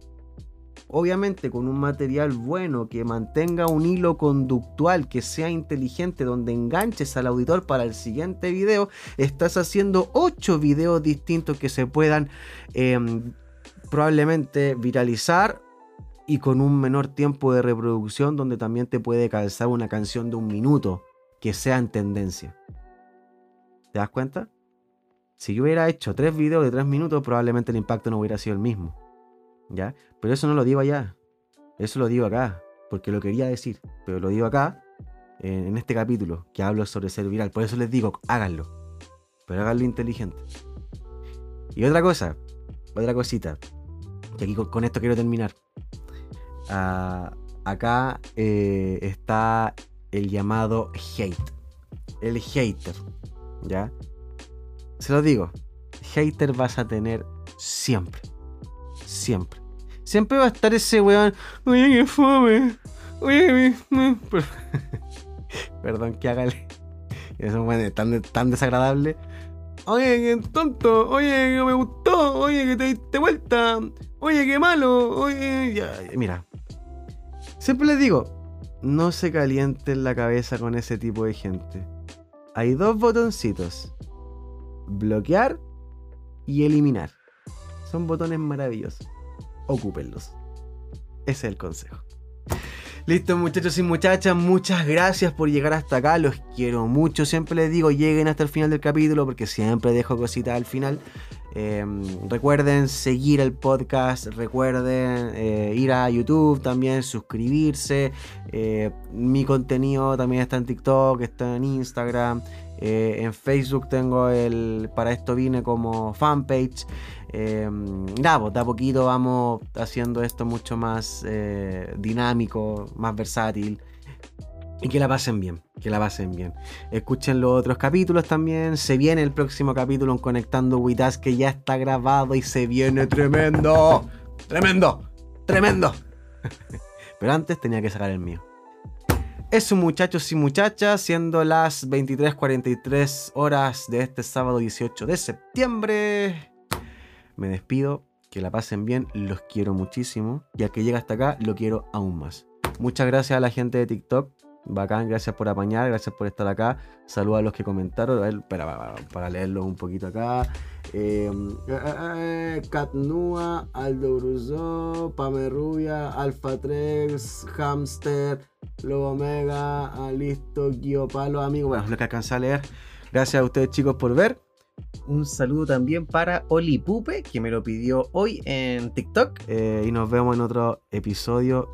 Obviamente con un material bueno que mantenga un hilo conductual, que sea inteligente, donde enganches al auditor para el siguiente video, estás haciendo 8 videos distintos que se puedan em, probablemente viralizar y con un menor tiempo de reproducción donde también te puede calzar una canción de un minuto que sea en tendencia. ¿Te das cuenta? Si yo hubiera hecho tres videos de tres minutos, probablemente el impacto no hubiera sido el mismo. Pero eso no lo digo allá. Eso lo digo acá. Porque lo quería decir. Pero lo digo acá. En este capítulo. Que hablo sobre ser viral. Por eso les digo, háganlo. Pero háganlo inteligente. Y otra cosa. Otra cosita. Y aquí con, esto quiero terminar. Ah, acá eh, está el llamado hate. El hater. ¿Ya? Se lo digo. Hater vas a tener siempre. Siempre. Siempre va a estar ese weón. Oye, qué fome. Oye, Perdón que Eso es tan, tan desagradable. Oye, qué tonto. Oye, que me gustó. Oye, que te diste vuelta. Oye, qué malo. Oye. Mira. Siempre les digo, no se calienten la cabeza con ese tipo de gente. Hay dos botoncitos bloquear y eliminar. Son botones maravillosos. Ocúpenlos. Ese es el consejo. Listo muchachos y muchachas, muchas gracias por llegar hasta acá, los quiero mucho, siempre les digo lleguen hasta el final del capítulo porque siempre dejo cositas al final. Em, recuerden seguir el podcast, recuerden eh, ir a YouTube también, suscribirse. Eh, mi contenido también está en TikTok, está en Instagram. Eh, en Facebook tengo el Para esto vine como fanpage. Eh, nada, pues, de a poquito vamos haciendo esto mucho más eh, dinámico, más versátil. Y que la pasen bien, que la pasen bien. Escuchen los otros capítulos también. Se viene el próximo capítulo en Conectando Witas que ya está grabado y se viene tremendo. Tremendo, tremendo. Pero antes tenía que sacar el mío. Eso muchachos y muchachas, siendo las 23:43 horas de este sábado 18 de septiembre. Me despido, que la pasen bien, los quiero muchísimo. Y al que llega hasta acá, lo quiero aún más. Muchas gracias a la gente de TikTok. Bacán, gracias por apañar, gracias por estar acá. Saludos a los que comentaron. A para, para, leerlo un poquito acá. Eh, eh, Catnua, Aldo Bruzó, Pame Rubia, Alfa 3, Hamster, Lobo Omega, Listo, Guio Palo, amigo. Bueno, lo que alcancé a leer. Gracias a ustedes, chicos, por ver. Un saludo también para Oli Pupe, que me lo pidió hoy en TikTok. Eh, y nos vemos en otro episodio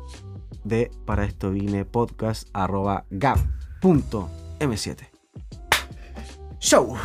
de Para esto vine podcast arroba gap.m7. Show.